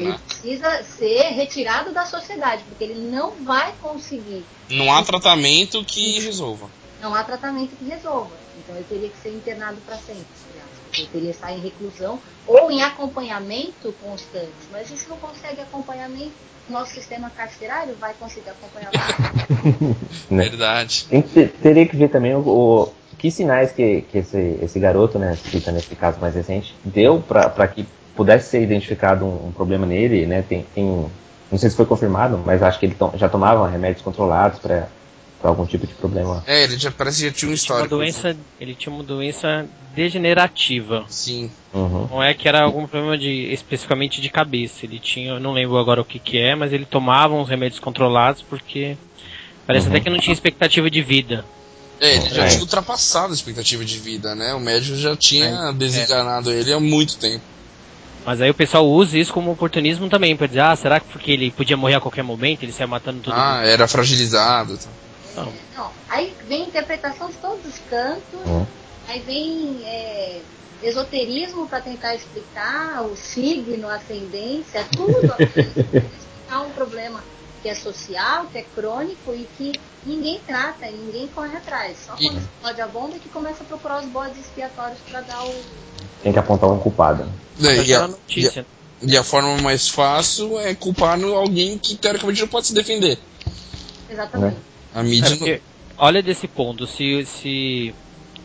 Ele precisa ser retirado da sociedade, porque ele não vai conseguir. Não há tratamento que resolva. Não há tratamento que resolva. Então, ele teria que ser internado para sempre. Ele teria que estar em reclusão ou em acompanhamento constante. Mas a gente não consegue acompanhamento. Nosso sistema carcerário vai conseguir acompanhar. (laughs) Né? Verdade. Tem que ter- teria que ver também o, o- que sinais que, que esse, esse garoto, né, cita nesse caso mais recente, deu para que pudesse ser identificado um, um problema nele, né? Tem, tem- não sei se foi confirmado, mas acho que ele to- já tomava remédios controlados para algum tipo de problema. É, ele já parece que já tinha um Ele tinha uma histórico. doença, ele tinha uma doença degenerativa. Sim. Uhum. Não é que era algum problema de especificamente de cabeça. Ele tinha, eu não lembro agora o que que é, mas ele tomava uns remédios controlados porque parece Uhum. até que não tinha expectativa de vida. É, ele já É. tinha ultrapassado a expectativa de vida, né? O médico já tinha É. desenganado ele há muito tempo. Mas aí o pessoal usa isso como oportunismo também, pra dizer, ah, será que porque ele podia morrer a qualquer momento, ele saiu matando todo Ah, mundo? era fragilizado. tá. Não. Não, aí vem interpretação de todos os cantos, aí vem é, esoterismo para tentar explicar o signo, a ascendência, tudo explicar (laughs) um problema que é social, que é crônico e que ninguém trata, e ninguém corre atrás. Só E- quando explode a bomba é que começa a procurar os bodes expiatórios para dar o. Tem que apontar um culpado. É, e, era a, notícia. e a forma mais fácil é culpar no alguém que teoricamente não pode se defender. Exatamente. A É mídia. não- porque, olha desse ponto, se, se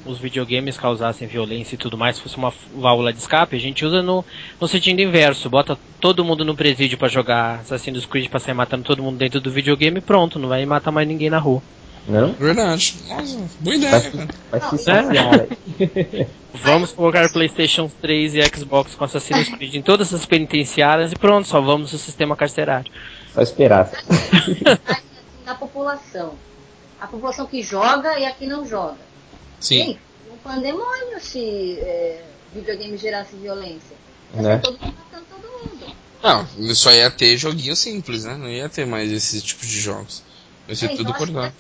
os videogames causassem violência e tudo mais, fosse uma válvula de escape, a gente usa no, no sentido inverso, bota todo mundo no presídio pra jogar Assassin's Creed pra sair matando todo mundo dentro do videogame e pronto, não vai matar mais ninguém na rua. Não? Verdade. Nossa, boa ideia, Vai, cara. vai se aí. (laughs) Vamos colocar PlayStation 3 e Xbox com Assassin's Creed em todas as penitenciárias e pronto, salvamos o sistema carcerário. Só esperar. (laughs) na população. A população que joga e a que não joga. Sim. Gente, um pandemônio se é, videogame gerasse violência. Ia Né? todo mundo matando todo mundo. Não, só ia ter joguinho simples, né? Não ia ter mais esse tipo de jogos. Ia ser É, tudo acordado.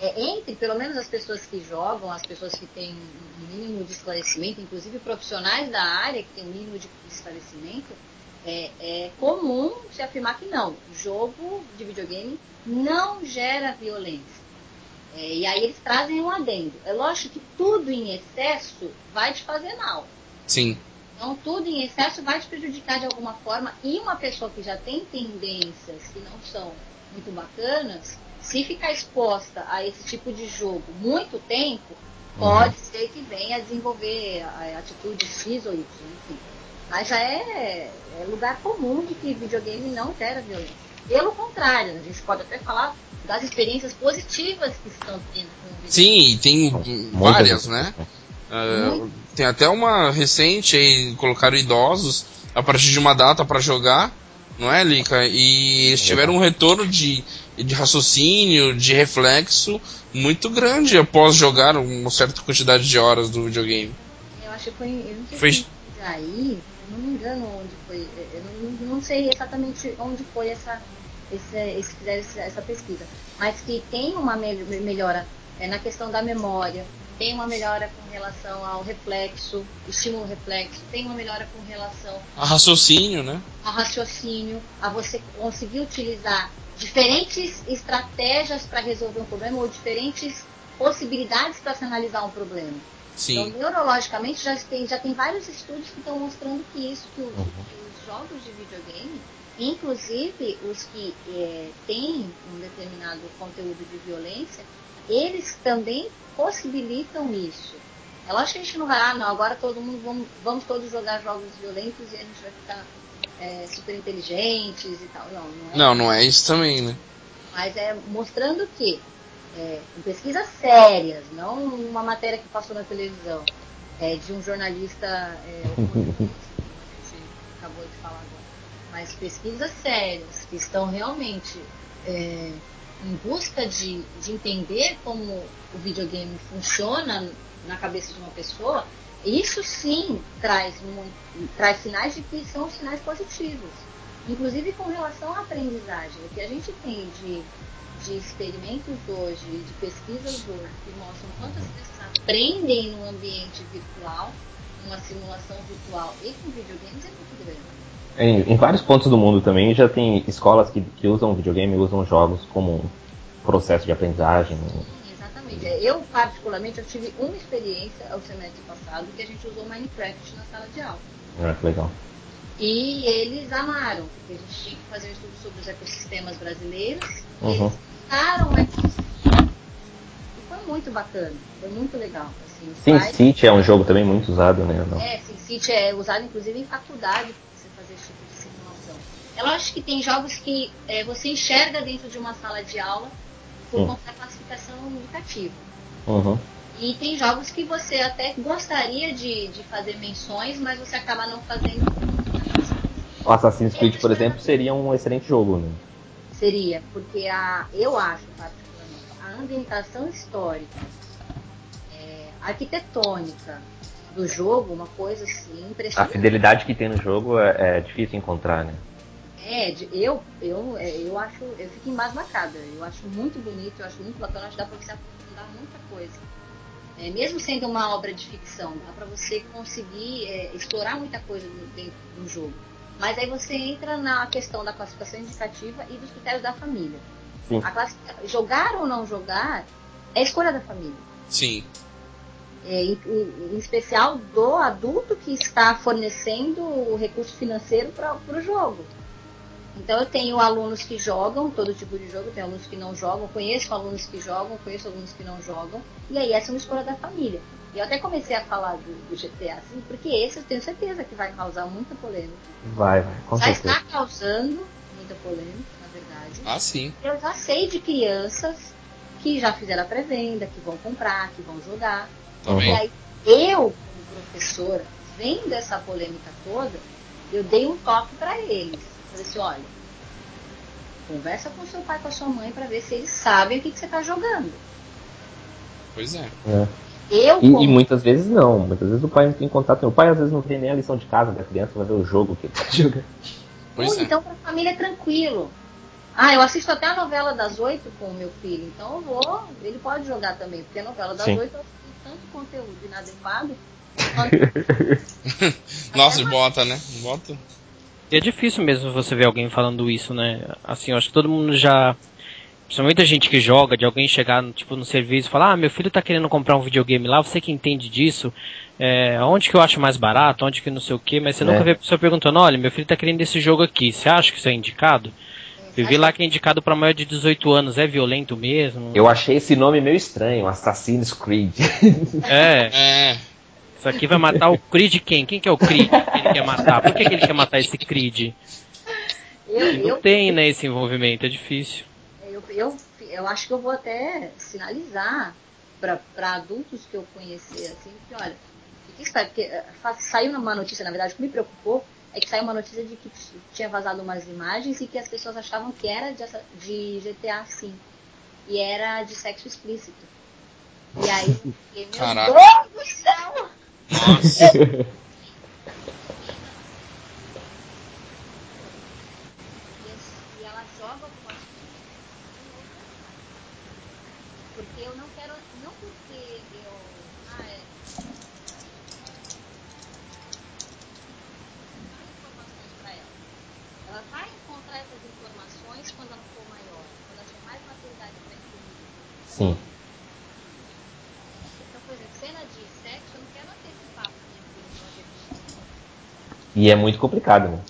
é, entre, pelo menos, as pessoas que jogam, as pessoas que têm um mínimo de esclarecimento, inclusive profissionais da área que têm um mínimo de esclarecimento, é, é comum se afirmar que não. Jogo de videogame não gera violência. É, e aí eles trazem um adendo. É lógico que tudo em excesso vai te fazer mal. Sim. Então, tudo em excesso vai te prejudicar de alguma forma. E uma pessoa que já tem tendências que não são muito bacanas, se ficar exposta a esse tipo de jogo muito tempo, pode ser que venha a desenvolver a atitude X ou Y, enfim. Mas já é, é lugar comum de que videogame não gera violência. Pelo contrário, a gente pode até falar das experiências positivas que estão tendo com o videogame. Sim, e tem várias, né? Ah, tem até uma recente aí, colocaram idosos a partir de uma data pra jogar, não é, Lica? E eles tiveram um retorno de, de raciocínio, de reflexo muito grande após jogar uma certa quantidade de horas do videogame. Eu acho que foi. Eu não sei Foi- se aí, não me engano onde foi. Eu não, não sei exatamente onde foi essa, esse, esse, esse- essa pesquisa. Mas que tem uma mel- melhora é, na questão da memória, tem uma melhora com relação ao reflexo, estímulo reflexo, tem uma melhora com relação A raciocínio, né? ao raciocínio, a você conseguir utilizar diferentes estratégias para resolver um problema ou diferentes possibilidades para se analisar um problema. Sim. Então, neurologicamente, já tem, já tem vários estudos que estão mostrando que isso, que, o, Uhum. que os jogos de videogame, inclusive os que é, têm um determinado conteúdo de violência, eles também possibilitam isso. É lógico que a gente não vai, ah, não, agora todo mundo, vamos, vamos todos jogar jogos violentos e a gente vai ficar é, super inteligentes e tal. Não, não é Não, não é isso também, né? mas é mostrando que, é, em pesquisas sérias, não uma matéria que passou na televisão, é, de um jornalista é, (laughs) acabou de falar agora, mas pesquisas sérias que estão realmente é, em busca de, de entender como o videogame funciona na cabeça de uma pessoa, isso sim traz, muito, traz sinais de que são sinais positivos. Inclusive com relação à aprendizagem. O que a gente tem de, de experimentos hoje, de pesquisas hoje, que mostram quantas pessoas aprendem num ambiente virtual, numa simulação virtual e com videogames é muito grande. Em, em vários pontos do mundo também já tem escolas que, que usam videogame, usam jogos como um processo de aprendizagem. Sim, exatamente. É, Eu, particularmente, eu tive uma experiência ao semestre passado que a gente usou Minecraft na sala de aula. Ah, que legal. E eles amaram, porque a gente tinha que fazer um estudo sobre os ecossistemas brasileiros. E Uhum. eles usaram o ecossistema. E foi muito bacana, foi muito legal. Assim, os pais- SimCity é um jogo também muito usado, né? Não. É, SimCity é usado inclusive em faculdade para você fazer esse tipo de simulação. É lógico que tem jogos que é, você enxerga dentro de uma sala de aula por Hum. conta da classificação indicativa. Uhum. E tem jogos que você até gostaria de, de fazer menções, mas você acaba não fazendo. Assassin's Creed, por exemplo, seria um excelente jogo, né? Seria, porque a, eu acho, particularmente, a ambientação histórica, é, arquitetônica do jogo, uma coisa assim A impressionante. fidelidade que tem no jogo é, é difícil encontrar, né? É, eu, eu, é, eu acho, eu fico embasbacada. Eu acho muito bonito, eu acho muito bacana, acho que dá pra você aprofundar muita coisa. É, mesmo sendo uma obra de ficção, dá pra você conseguir é, explorar muita coisa dentro do jogo. Mas aí você entra na questão da classificação indicativa e dos critérios da família. Sim. A classifica- Jogar ou não jogar é escolha da família. Sim. É, em, em- em especial do adulto que está fornecendo o recurso financeiro para o jogo. Então eu tenho alunos que jogam todo tipo de jogo, tenho alunos que não jogam, conheço alunos que jogam, conheço alunos que não jogam, e aí essa é uma escolha da família. Eu até comecei a falar do, do GTA assim, porque esse eu tenho certeza que vai causar muita polêmica. Vai, vai, com já certeza. está causando muita polêmica, na verdade. Ah, sim. Eu já sei de crianças que já fizeram a pré-venda, que vão comprar, que vão jogar. Tá Uhum. E aí, eu, como professora, vendo essa polêmica toda, eu dei um toque para eles. Falei assim, olha, conversa com seu pai, com a sua mãe, para ver se eles sabem o que, que você está jogando. Pois é. É. Eu, E, como... e muitas vezes não. Muitas vezes o pai não tem contato. O pai às vezes não tem nem a lição de casa da criança, vai ver o jogo que ele tá jogando. Pois Ou é. então para a família é tranquilo. Ah, eu assisto até a novela das oito com o meu filho, então eu vou, ele pode jogar também, porque a novela das oito eu assisto tanto conteúdo inadequado. (laughs) Nossa, bota, né? Bota. E é difícil mesmo você ver alguém falando isso, né? Assim, eu acho que todo mundo já. Principalmente a gente que joga, de alguém chegar tipo, no serviço e falar, ah, meu filho tá querendo comprar um videogame lá, você que entende disso, é, onde que eu acho mais barato, onde que não sei o que, mas você É. nunca vê a pessoa perguntando, olha, meu filho tá querendo esse jogo aqui, você acha que isso é indicado? Eu vi lá que é indicado pra maior de 18 anos, é violento mesmo? Eu achei esse nome meio estranho, Assassin's Creed. É, É. isso aqui vai matar o Creed quem? Quem que é o Creed que ele quer matar? Por que, que ele quer matar esse Creed? Eu, Não eu, tem, né, esse envolvimento, é difícil. Eu, eu, eu acho que eu vou até sinalizar para adultos que eu conhecer, assim, que olha, o que está, porque eh, fa- saiu uma notícia, na verdade, o que me preocupou é que saiu uma notícia de que tinha vazado umas imagens e que as pessoas achavam que era de, GTA V. E era de sexo explícito. E aí, eu fiquei, meu Caraca. Deus do céu! Nossa. (laughs) Sim. E é muito complicado, né?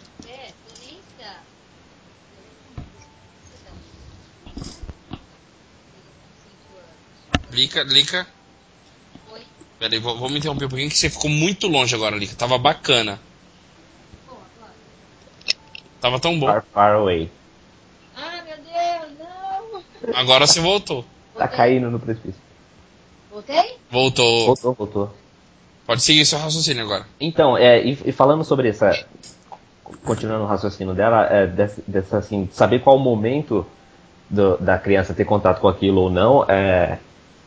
Lica, Lica. Oi. Peraí, vou, vou me interromper um pouquinho que você ficou muito longe agora, Lica. Tava bacana. Tava tão bom. Far, far away. Ah, meu Deus, não! Agora você voltou. Tá Voltei? caindo no precipício. Voltei? Voltou. Voltou, voltou. Pode seguir seu raciocínio agora. Então, é, e, e falando sobre essa. Continuando o raciocínio dela, é, dessa, dessa, assim, saber qual o momento do- da criança ter contato com aquilo ou não, é,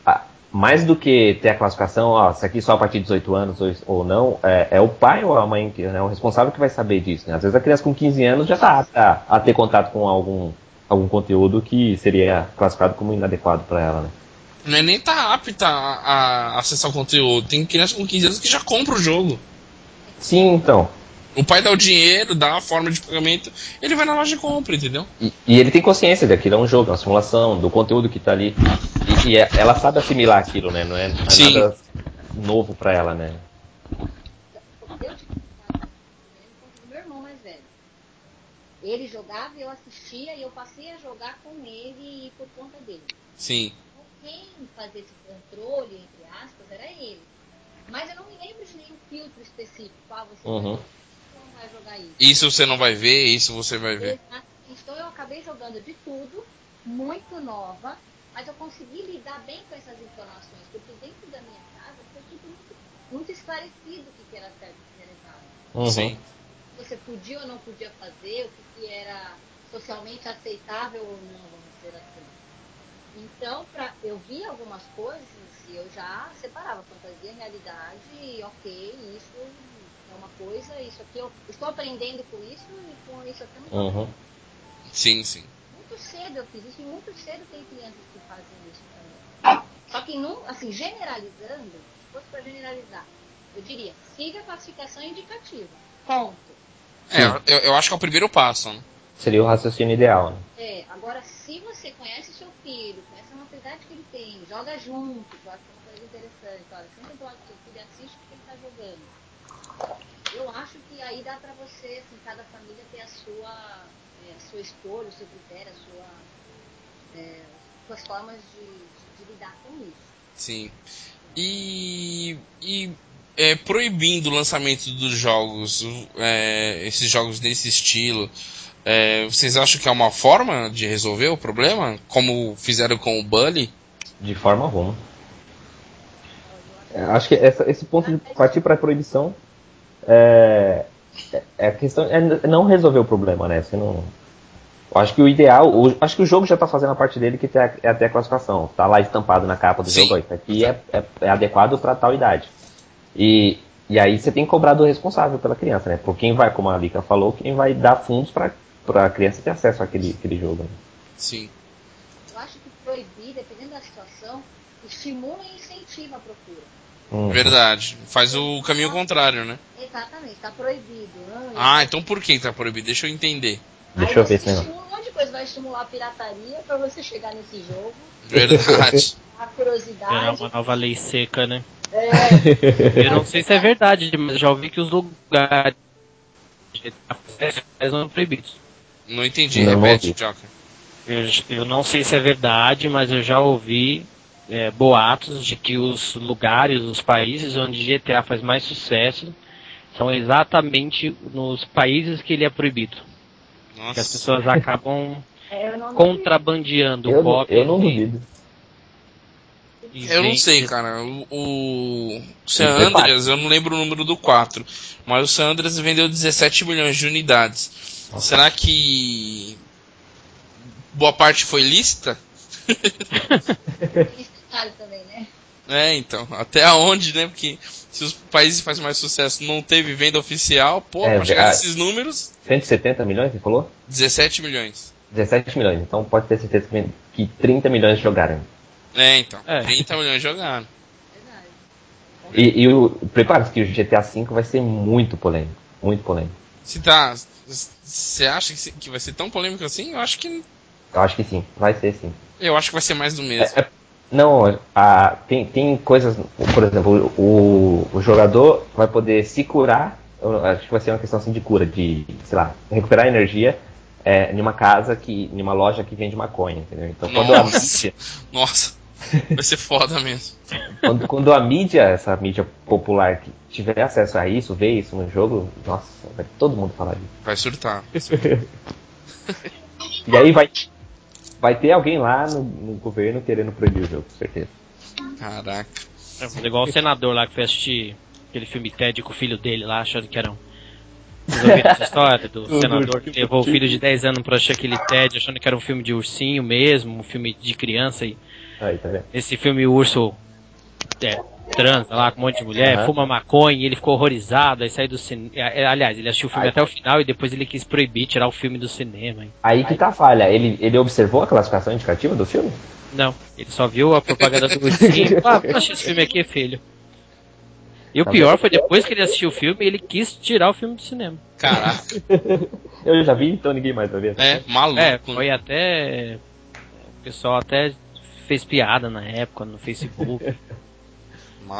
a- mais do que ter a classificação, ó, se aqui só a partir de 18 anos ou, ou não, é, é o pai ou a mãe, que é o responsável que vai saber disso. Né? Às vezes a criança com 15 anos já está apta a, a ter contato com algum, algum conteúdo que seria classificado como inadequado para ela. Né? Não é nem tá apta a, a acessar o conteúdo. Tem criança com 15 anos que já compra o jogo. Sim, então. O pai dá o dinheiro, dá a forma de pagamento, ele vai na loja e compra, entendeu? E, e ele tem consciência de aquilo é um jogo, é uma simulação, do conteúdo que tá ali. E, e é- ela sabe assimilar aquilo, né? Não é, não é Sim. nada novo pra ela, né? Eu tive contato com o meu irmão mais velho. Ele jogava, eu assistia e eu passei a jogar com ele e por conta dele. Sim. Então, quem fazia esse controle, entre aspas, era ele. Mas eu não me lembro de nenhum filtro específico. Ah, você Uhum. vai, você não vai jogar isso. Isso você não vai ver, isso você vai ver. Então eu acabei jogando de tudo, muito nova, mas eu consegui lidar bem com essas informações, porque dentro da minha casa foi tudo muito, muito esclarecido o que que era certo e o que era errado. Uhum. Sim. Você podia ou não podia fazer, o que, era socialmente aceitável ou não, vamos dizer assim. Então, pra, eu vi algumas coisas e eu já separava fantasia e realidade, e ok, isso é uma coisa, isso aqui eu estou aprendendo com isso e com isso eu estou Uhum. Sim, sim. muito cedo eu fiz isso e muito cedo tem crianças que fazem isso também. Só que não, assim, generalizando, se fosse para generalizar, eu diria, siga a classificação indicativa. Ponto. É, eu, eu acho que é o primeiro passo, né? Seria o raciocínio ideal, né? É, agora se você conhece seu filho, conhece a maturidade que ele tem, joga junto, que eu acho que é uma coisa interessante, olha, senta do lado do seu filho e assiste o que ele está jogando. Eu acho que aí dá para você, assim, cada família ter a sua, é, a sua escolha, o seu critério, a sua, é, suas formas de, de, de lidar com isso. Sim. E, e é, proibindo o lançamento dos jogos, é, esses jogos desse estilo, é, vocês acham que é uma forma de resolver o problema? Como fizeram com o Bully? De forma alguma. É, Acho que essa- esse ponto de partir para a proibição é, é- é questão é não resolver o problema, né? Você não, acho que o ideal, o- acho que o jogo já está fazendo a parte dele que é é até a classificação. Tá lá estampado na capa do Sim. jogo, isso aqui é, é- é adequado para tal idade. E, e aí você tem que cobrar do responsável pela criança, né? Por quem vai, como a Lika falou, quem vai dar fundos para a criança ter acesso àquele, àquele jogo. Né? Sim. Eu acho que proibir, dependendo da situação, estimula e incentiva a procura. Uhum. Verdade. Faz o caminho contrário, né? Exatamente, está proibido. Não, Ah, então por que tá proibido? Deixa eu entender. Deixa Aí eu ver estimula um monte de coisa, vai estimular a pirataria para você chegar nesse jogo, Verdade. (laughs) a Era curiosidade. uma nova lei seca, né? É, (laughs) Eu não sei se é verdade, mas já ouvi que os lugares são proibidos. Não entendi. Não Repete, ouvi. Joker. Eu, eu não sei se é verdade, mas eu já ouvi é, boatos de que os lugares, os países onde GTA faz mais sucesso são exatamente nos países que ele é proibido. Que as Nossa. pessoas acabam é, eu não contrabandeando Eu, cópias eu não e- duvido. Eu não sei, cara. O, o San Andreas, eu não lembro o número do 4, mas o San Andreas vendeu 17 milhões de unidades. Será que boa parte foi detalhe (laughs) também, né? É, então. Até aonde, né? Porque se os países que fazem mais sucesso não teve venda oficial, pô, É, pra chegar a- nesses números, 170 milhões, você falou? 17 milhões. 17 milhões. Então pode ter certeza que 30 milhões jogaram. É, então. É. 30 milhões. Verdade. E, e o prepara-se que o GTA V vai ser muito polêmico. Muito polêmico. Se tá. Você acha que, que vai ser tão polêmico assim? Eu acho que. Eu acho que sim, vai ser sim. Eu acho que vai ser mais do mesmo. É- é- não, a, tem, tem coisas, por exemplo, o, o jogador vai poder se curar eu acho que vai ser uma questão assim de cura, de, sei lá, recuperar energia é, em uma casa que. em uma loja que vende maconha, entendeu? Então quando a mídia. Nossa! Vai ser foda mesmo. Quando, quando, a mídia, essa mídia popular que tiver acesso a isso, ver isso no jogo, nossa, vai todo mundo falar disso. Vai surtar. e aí vai, vai ter alguém lá no, no governo querendo proibir o jogo, com certeza. Caraca. É igual o senador lá que foi assistir aquele filme TED com o filho dele lá, achando que era um. Essa história do (laughs) senador que levou o filho de 10 anos pra assistir aquele TED, achando que era um filme de ursinho mesmo, um filme de criança e. Aí, tá vendo? Esse filme o urso é, transa lá com um monte de mulher, uhum. fuma maconha, e ele ficou horrorizado, aí saiu do cinema. É, aliás, ele assistiu o filme aí. até o final e depois ele quis proibir, tirar o filme do cinema. Hein? Aí que tá a falha. Ele, ele observou a classificação indicativa do filme? Não, ele só viu a propaganda do ursinho. ah, achei esse filme aqui, filho. E o tá pior foi depois que ele assistiu o filme, ele quis tirar o filme do cinema. Caraca. (laughs) Eu já vi, então ninguém mais vai ver. É, maluco. É, foi até. O pessoal até fez piada na época no Facebook. (laughs)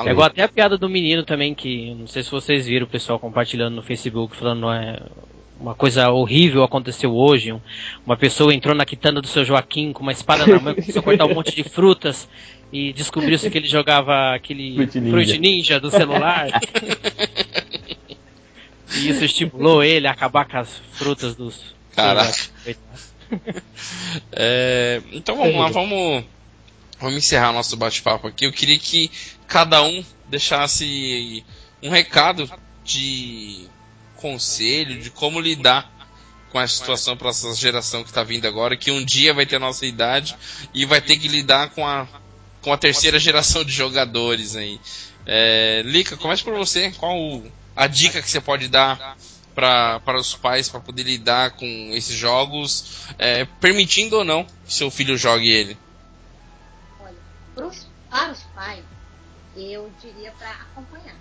Pegou até a piada do menino também, que não sei se vocês viram o pessoal compartilhando no Facebook, falando é, uma coisa horrível aconteceu hoje. Um, uma pessoa entrou na quitanda do seu Joaquim com uma espada na mão e começou a cortar um monte de frutas e descobriu-se que ele jogava aquele Fruit Ninja, Fruit Ninja do celular. (laughs) e isso estimulou ele a acabar com as frutas dos. Caraca. (laughs) é, então vamos lá, vamos, vamos encerrar nosso bate-papo aqui. Eu queria que cada um deixasse um recado de conselho de como lidar com a situação para essa geração que está vindo agora, que um dia vai ter a nossa idade e vai ter que lidar com a, com a terceira geração de jogadores aí. É, Lica, comece por você. Qual a dica que você pode dar pra, para os pais para poder lidar com esses jogos, é, permitindo ou não que seu filho jogue ele? Pros, para os pais, eu diria para acompanhar.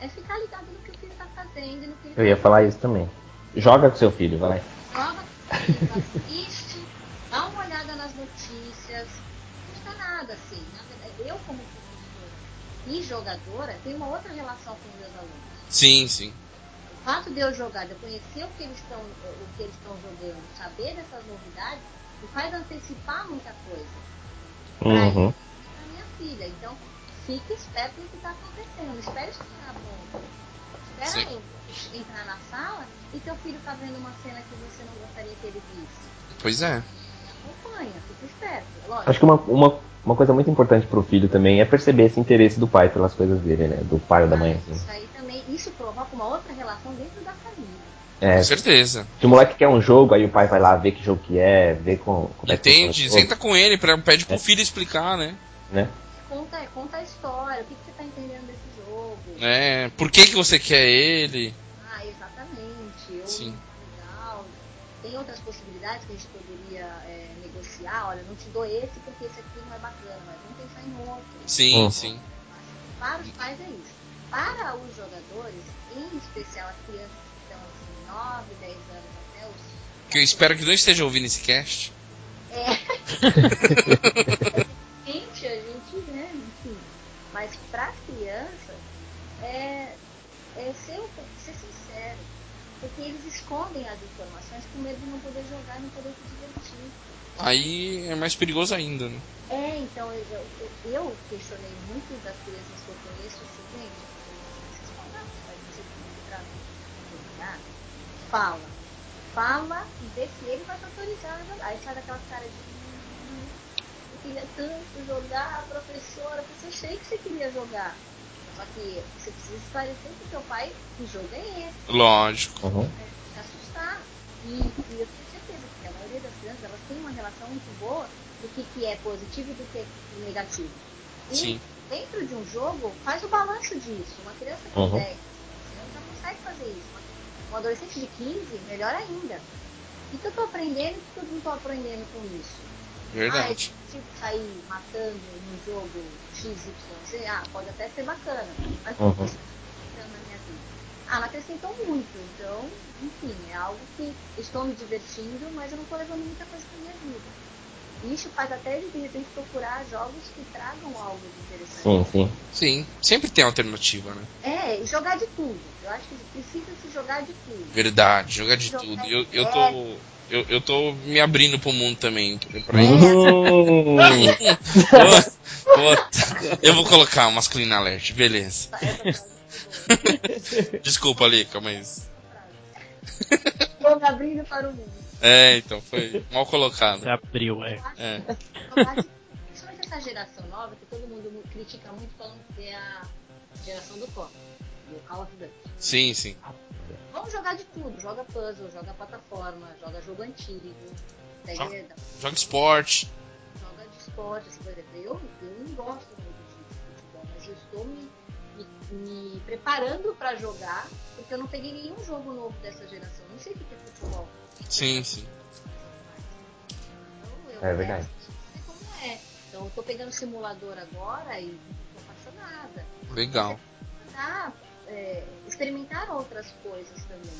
É ficar ligado no que o filho está fazendo. No que ele eu ia tá falar isso também. Joga com seu filho, vai. Joga com seu filho, assiste, dá uma olhada nas notícias. Não custa nada, assim. Na verdade, eu, como professora e jogadora, tenho uma outra relação com meus alunos. Sim, sim. O fato de eu jogar, de eu conhecer o que eles estão, o que eles estão jogando, saber dessas novidades, me faz antecipar muita coisa. Uhum. Pra minha filha. Então, fique esperto no que está acontecendo. Espere estar bom. Espera Sim. entrar na sala e teu filho está vendo uma cena que você não gostaria que ele visse. Pois é. Acompanha, fica esperto. Lógico. Acho que uma, uma, uma coisa muito importante para o filho também é perceber esse interesse do pai pelas coisas dele, né? Do pai ou da mãe. Assim. Isso aí também, isso provoca uma outra relação dentro da família. É, com certeza. Se o moleque quer um jogo, aí o pai vai lá ver que jogo que é, ver com, como Entende, é que senta com ele, pra, pede pro é. filho explicar, né? Né? conta, conta a história, o que, que você está entendendo desse jogo. É, por que, que você quer ele? Ah, exatamente. Eu, Sim. Legal. Tem outras possibilidades que a gente poderia é, negociar. Olha, não te dou esse porque esse aqui não é bacana, mas vamos pensar em outro. Sim, uhum. sim. Para os pais é isso. Para os jogadores, em especial as crianças que estão assim, 9, 10 anos até os. Que eu espero que não esteja ouvindo esse cast. É. (laughs) gente, a gente, né, enfim. Mas para as crianças, é, é ser, ser sincero. Porque eles escondem as informações com medo de não poder jogar não poder se divertir. Aí é mais perigoso ainda, né? É, então eu, eu, eu questionei muito das crianças que eu conheço assim, gente, vocês falam, vocês pra jogar? Fala. Fala e vê se ele vai te autorizar a jogar. Aí sai daquela cara de queria tanto jogar, professora, porque eu sei que você queria jogar. Só que você precisa esclarecer pro teu pai que jogo é esse. Lógico. Uhum. É, assustar. E, e, eu tenho certeza que a maioria das crianças elas têm uma relação muito boa do que, que é positivo e do que é negativo. E Sim. dentro de um jogo, faz o balanço disso. Uma criança com uhum. 10 você já consegue fazer isso. Um adolescente de 15, melhor ainda. O que eu estou aprendendo e o que eu não estou aprendendo com isso? Verdade. Ah, tipo, sair matando no jogo XYZ, ah, pode até ser bacana, mas uhum. não na minha vida. Ah, não acrescentou muito, então, enfim, é algo que estou me divertindo, mas eu não estou levando muita coisa para minha vida. Isso faz até de repente procurar jogos que tragam algo de interessante. Sim, sim. Sim, sempre tem alternativa, né? É, e jogar de tudo. Eu acho que precisa se jogar de tudo. Verdade, jogar de Jogar tudo. de- Eu, eu é. tô. Eu, eu tô me abrindo pro mundo também. Pra Hum, (laughs) eu vou colocar o masculino alert, beleza. É muito Desculpa, Lica, mas. Estou me abrindo para o mundo. É, então, foi mal colocado. Você abriu, é. É. Principalmente essa geração nova, que todo mundo mu- critica muito falando que é a geração do COD, do Call of Duty. Sim, sim. Vamos jogar de tudo, joga puzzle, joga plataforma, joga jogo antigo, Joga- Joga esporte. joga de esporte, assim, por exemplo. Eu, eu não gosto muito de futebol, mas eu estou me, me, me preparando para jogar, porque eu não peguei nenhum jogo novo dessa geração. Não sei o que que é futebol. Sim, sim. Então, eu É verdade. saber como é. Então eu tô pegando simulador agora e tô apaixonada. Legal. Tá, é, experimentar outras coisas também.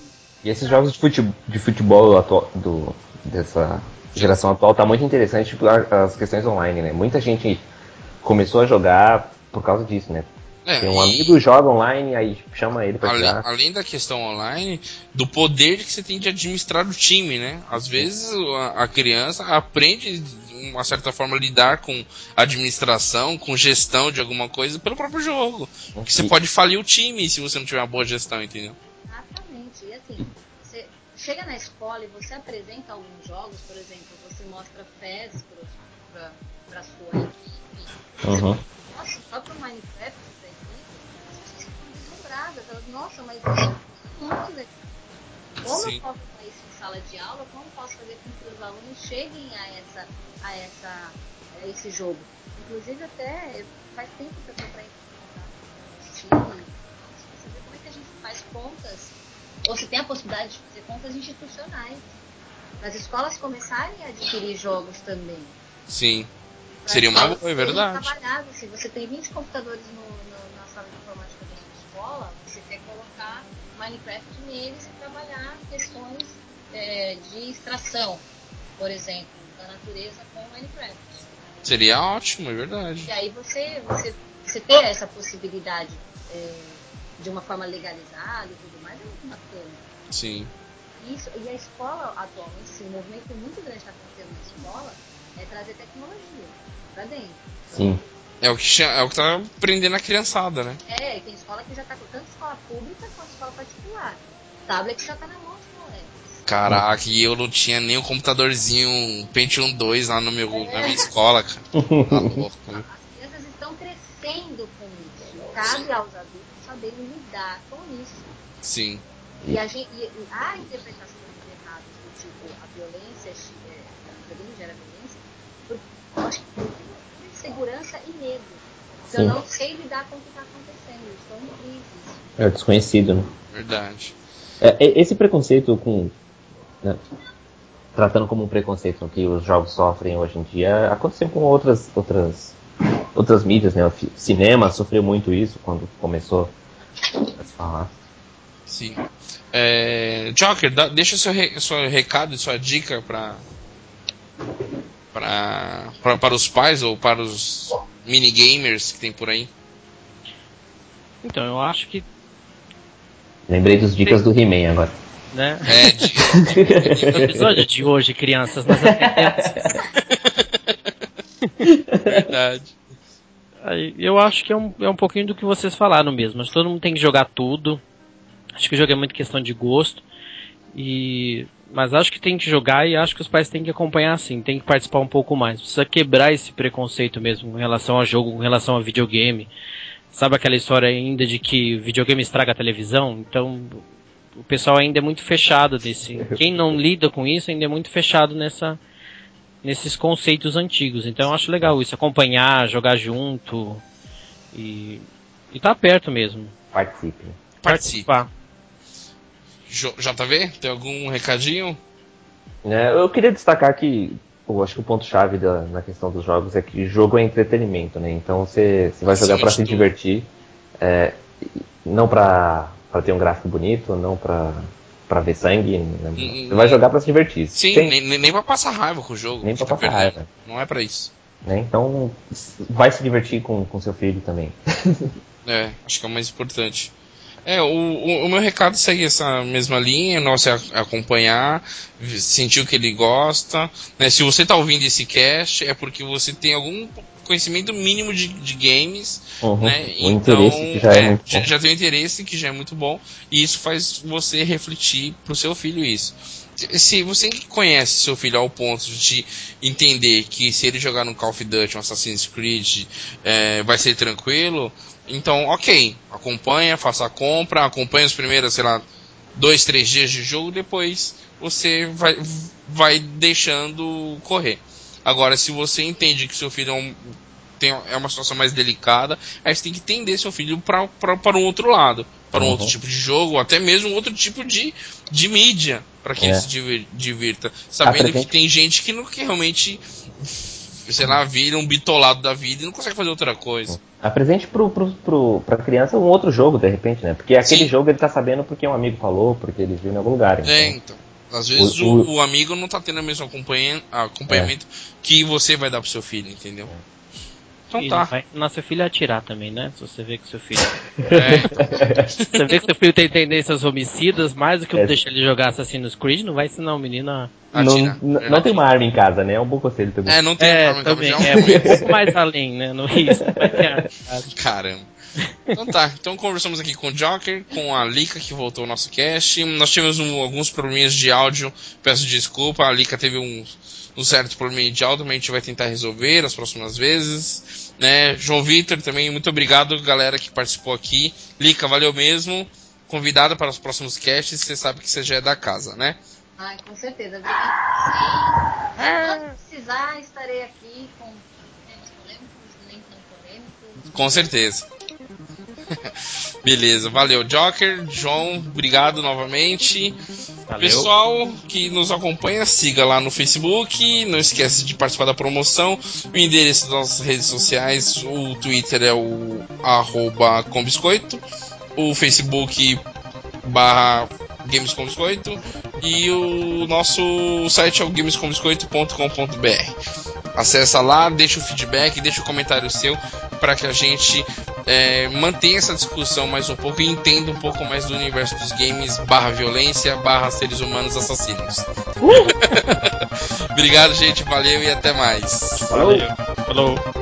E esses jogos de futebol, de futebol atual, do, dessa geração atual tá muito interessante tipo, as questões online, né? Muita gente começou a jogar por causa disso, né? É, Tem um e amigo joga online, aí chama ele pra além, jogar. além da questão online, do poder que você tem de administrar o time, né? Às vezes a, a criança aprende de uma certa forma a lidar com administração, com gestão de alguma coisa pelo próprio jogo. Porque você pode falir o time se você não tiver uma boa gestão, entendeu? Exatamente. E assim, você chega na escola e você apresenta alguns jogos, por exemplo, você mostra FES para sua equipe. Uhum. Nossa, só pro Minecraft, Elas, nossa, mas é muito legal. Como Sim. eu posso fazer isso em sala de aula? Como eu posso fazer com que os alunos cheguem a, essa, a, essa, a esse jogo? Inclusive, até faz tempo que eu estou para. Você vê como é que a gente faz contas, ou se tem a possibilidade de fazer contas institucionais. As escolas começarem a adquirir jogos também. Sim. Pra Seria uma boa, é verdade. trabalhadas. Se você tem 20 computadores no, no- na sala de informática escola, você quer colocar Minecraft neles e trabalhar questões é, de extração, por exemplo, da natureza com Minecraft. Seria ótimo, é verdade. E aí você, você, você ter essa possibilidade é, de uma forma legalizada e tudo mais é muito bacana. Sim. Isso, e a escola atualmente, um movimento muito grande que está acontecendo na escola é trazer tecnologia para dentro. Sim. É o que, é o que tá prendendo a criançada, né? É, tem escola que já tá com tanto escola pública quanto escola particular. Tablet já tá na mão dos moleques. Caraca, e eu não tinha nem um computadorzinho um Pentium 2 lá no meu, na minha escola, cara. (laughs) Tá louco. né? As crianças estão crescendo com isso. Cabe aos adultos saberem lidar com isso. Sim. E, a gente, e, e há interpretações erradas do tipo a violência, é, a videogame gera violência, por, eu acho que insegurança e medo. Eu Sim. não sei lidar com o que está acontecendo. Eu estou em crise. É desconhecido, né? Verdade. É, e- esse preconceito com. né, tratando como um preconceito que os jogos sofrem hoje em dia, aconteceu com outras outras outras mídias, né? O cinema sofreu muito isso quando começou a se falar. Sim. É, Joker, dá- deixa seu, re, seu recado e sua dica pra, pra, pra, para os pais ou para os minigamers que tem por aí. Então, eu acho que, Lembrei dos dicas do He-Man agora. né? É, de- (laughs) episódio de hoje, crianças, nós (laughs) verdade. Aí, Eu acho que é um, é um pouquinho do que vocês falaram mesmo. Mas todo mundo tem que jogar tudo. Acho que o jogo é muito questão de gosto. E mas acho que tem que jogar e acho que os pais têm que acompanhar assim, tem que participar um pouco mais. Precisa quebrar esse preconceito mesmo em relação ao jogo, em relação ao videogame. Sabe aquela história ainda de que videogame estraga a televisão? Então o pessoal ainda é muito fechado desse. (laughs) Quem não lida com isso ainda é muito fechado nessa nesses conceitos antigos. Então eu acho legal isso, acompanhar, jogar junto e e tá perto mesmo. Participe. Participar. JV, tem algum recadinho? É, eu queria destacar que eu acho que o ponto-chave da- na questão dos jogos é que jogo é entretenimento, né? Então você, você vai jogar para se divertir, é, não para ter um gráfico bonito, não para pra ver sangue. Né? Hum, você vai jogar pra se divertir. Sim, Tem... nem, nem pra passar raiva com o jogo. Nem pra passar perdendo. raiva. Não é pra isso. Né? Então, vai se divertir com, com seu filho também. (laughs) é, acho que é o mais importante. É, o, o, o, meu recado segue essa mesma linha, nossa acompanhar, sentir o que ele gosta. Né? Se você está ouvindo esse cast, é porque você tem algum conhecimento mínimo de, de games, uhum. né? O então, interesse que já é, é muito já, já, tem um interesse que já é muito bom, e isso faz você refletir pro seu filho isso. Se você conhece seu filho ao ponto de entender que se ele jogar no Call of Duty, um Assassin's Creed, é, vai ser tranquilo, então, ok, acompanha, faça a compra, acompanha os primeiros, sei lá, dois, três dias de jogo, depois você vai, vai deixando correr. Agora, se você entende que seu filho é, um, tem, é uma situação mais delicada, aí você tem que entender seu filho para um outro lado, para um uhum. outro tipo de jogo, ou até mesmo um outro tipo de, de mídia, para que é. ele se divirta. Sabendo que tem gente que, não, que realmente sei lá, vira um bitolado da vida e não consegue fazer outra coisa. Apresente pro, pro, pro, pra criança um outro jogo, de repente, né? Porque aquele Sim. jogo ele tá sabendo porque um amigo falou, porque ele viu em algum lugar. Então. É, então. Às vezes o, o, o, amigo não tá tendo o mesmo acompanhamento é. que você vai dar pro seu filho, entendeu? É. Então tá. Vai nossa filha atirar também, né? Se você vê que seu filho. É. (laughs) você vê que seu filho tem tendências homicidas, mais do que é. deixar ele jogar Assassin's Creed, não vai ensinar o menino a. Não, não, não tem uma arma em casa, né? É um bom conselho também. É, não tem é, arma em também, casa. É, um pouco mais além, né? No isso. (laughs) Caramba. Então tá, então conversamos aqui com o Joker, com a Lika que voltou ao nosso cast. Nós tivemos um, alguns probleminhas de áudio, peço desculpa. A Lika teve um um certo problema de áudio, mas a gente vai tentar resolver as próximas vezes. Né? João Vitor também, muito obrigado, galera que participou aqui. Lica, valeu mesmo. Convidada para os próximos casts, você sabe que você já é da casa, né? Ai, com certeza. Sim. Quando precisar, estarei aqui com temas polêmicos, nem tão polêmicos. Com certeza. (laughs) Beleza, valeu, Joker, João, obrigado novamente. Valeu. Pessoal que nos acompanha, siga lá no Facebook, não esquece de participar da promoção. O endereço das nossas redes sociais, o Twitter é o arroba combiscoito, o Facebook barra Games com Biscoito e o nosso site é o gamescombiscoito.com.br. Acessa lá, deixa o feedback, deixa o comentário seu para que a gente é, mantenha essa discussão mais um pouco e entenda um pouco mais do universo dos games barra violência barra seres humanos assassinos. Uh! (laughs) Obrigado, gente. Valeu e até mais. Valeu. Falou.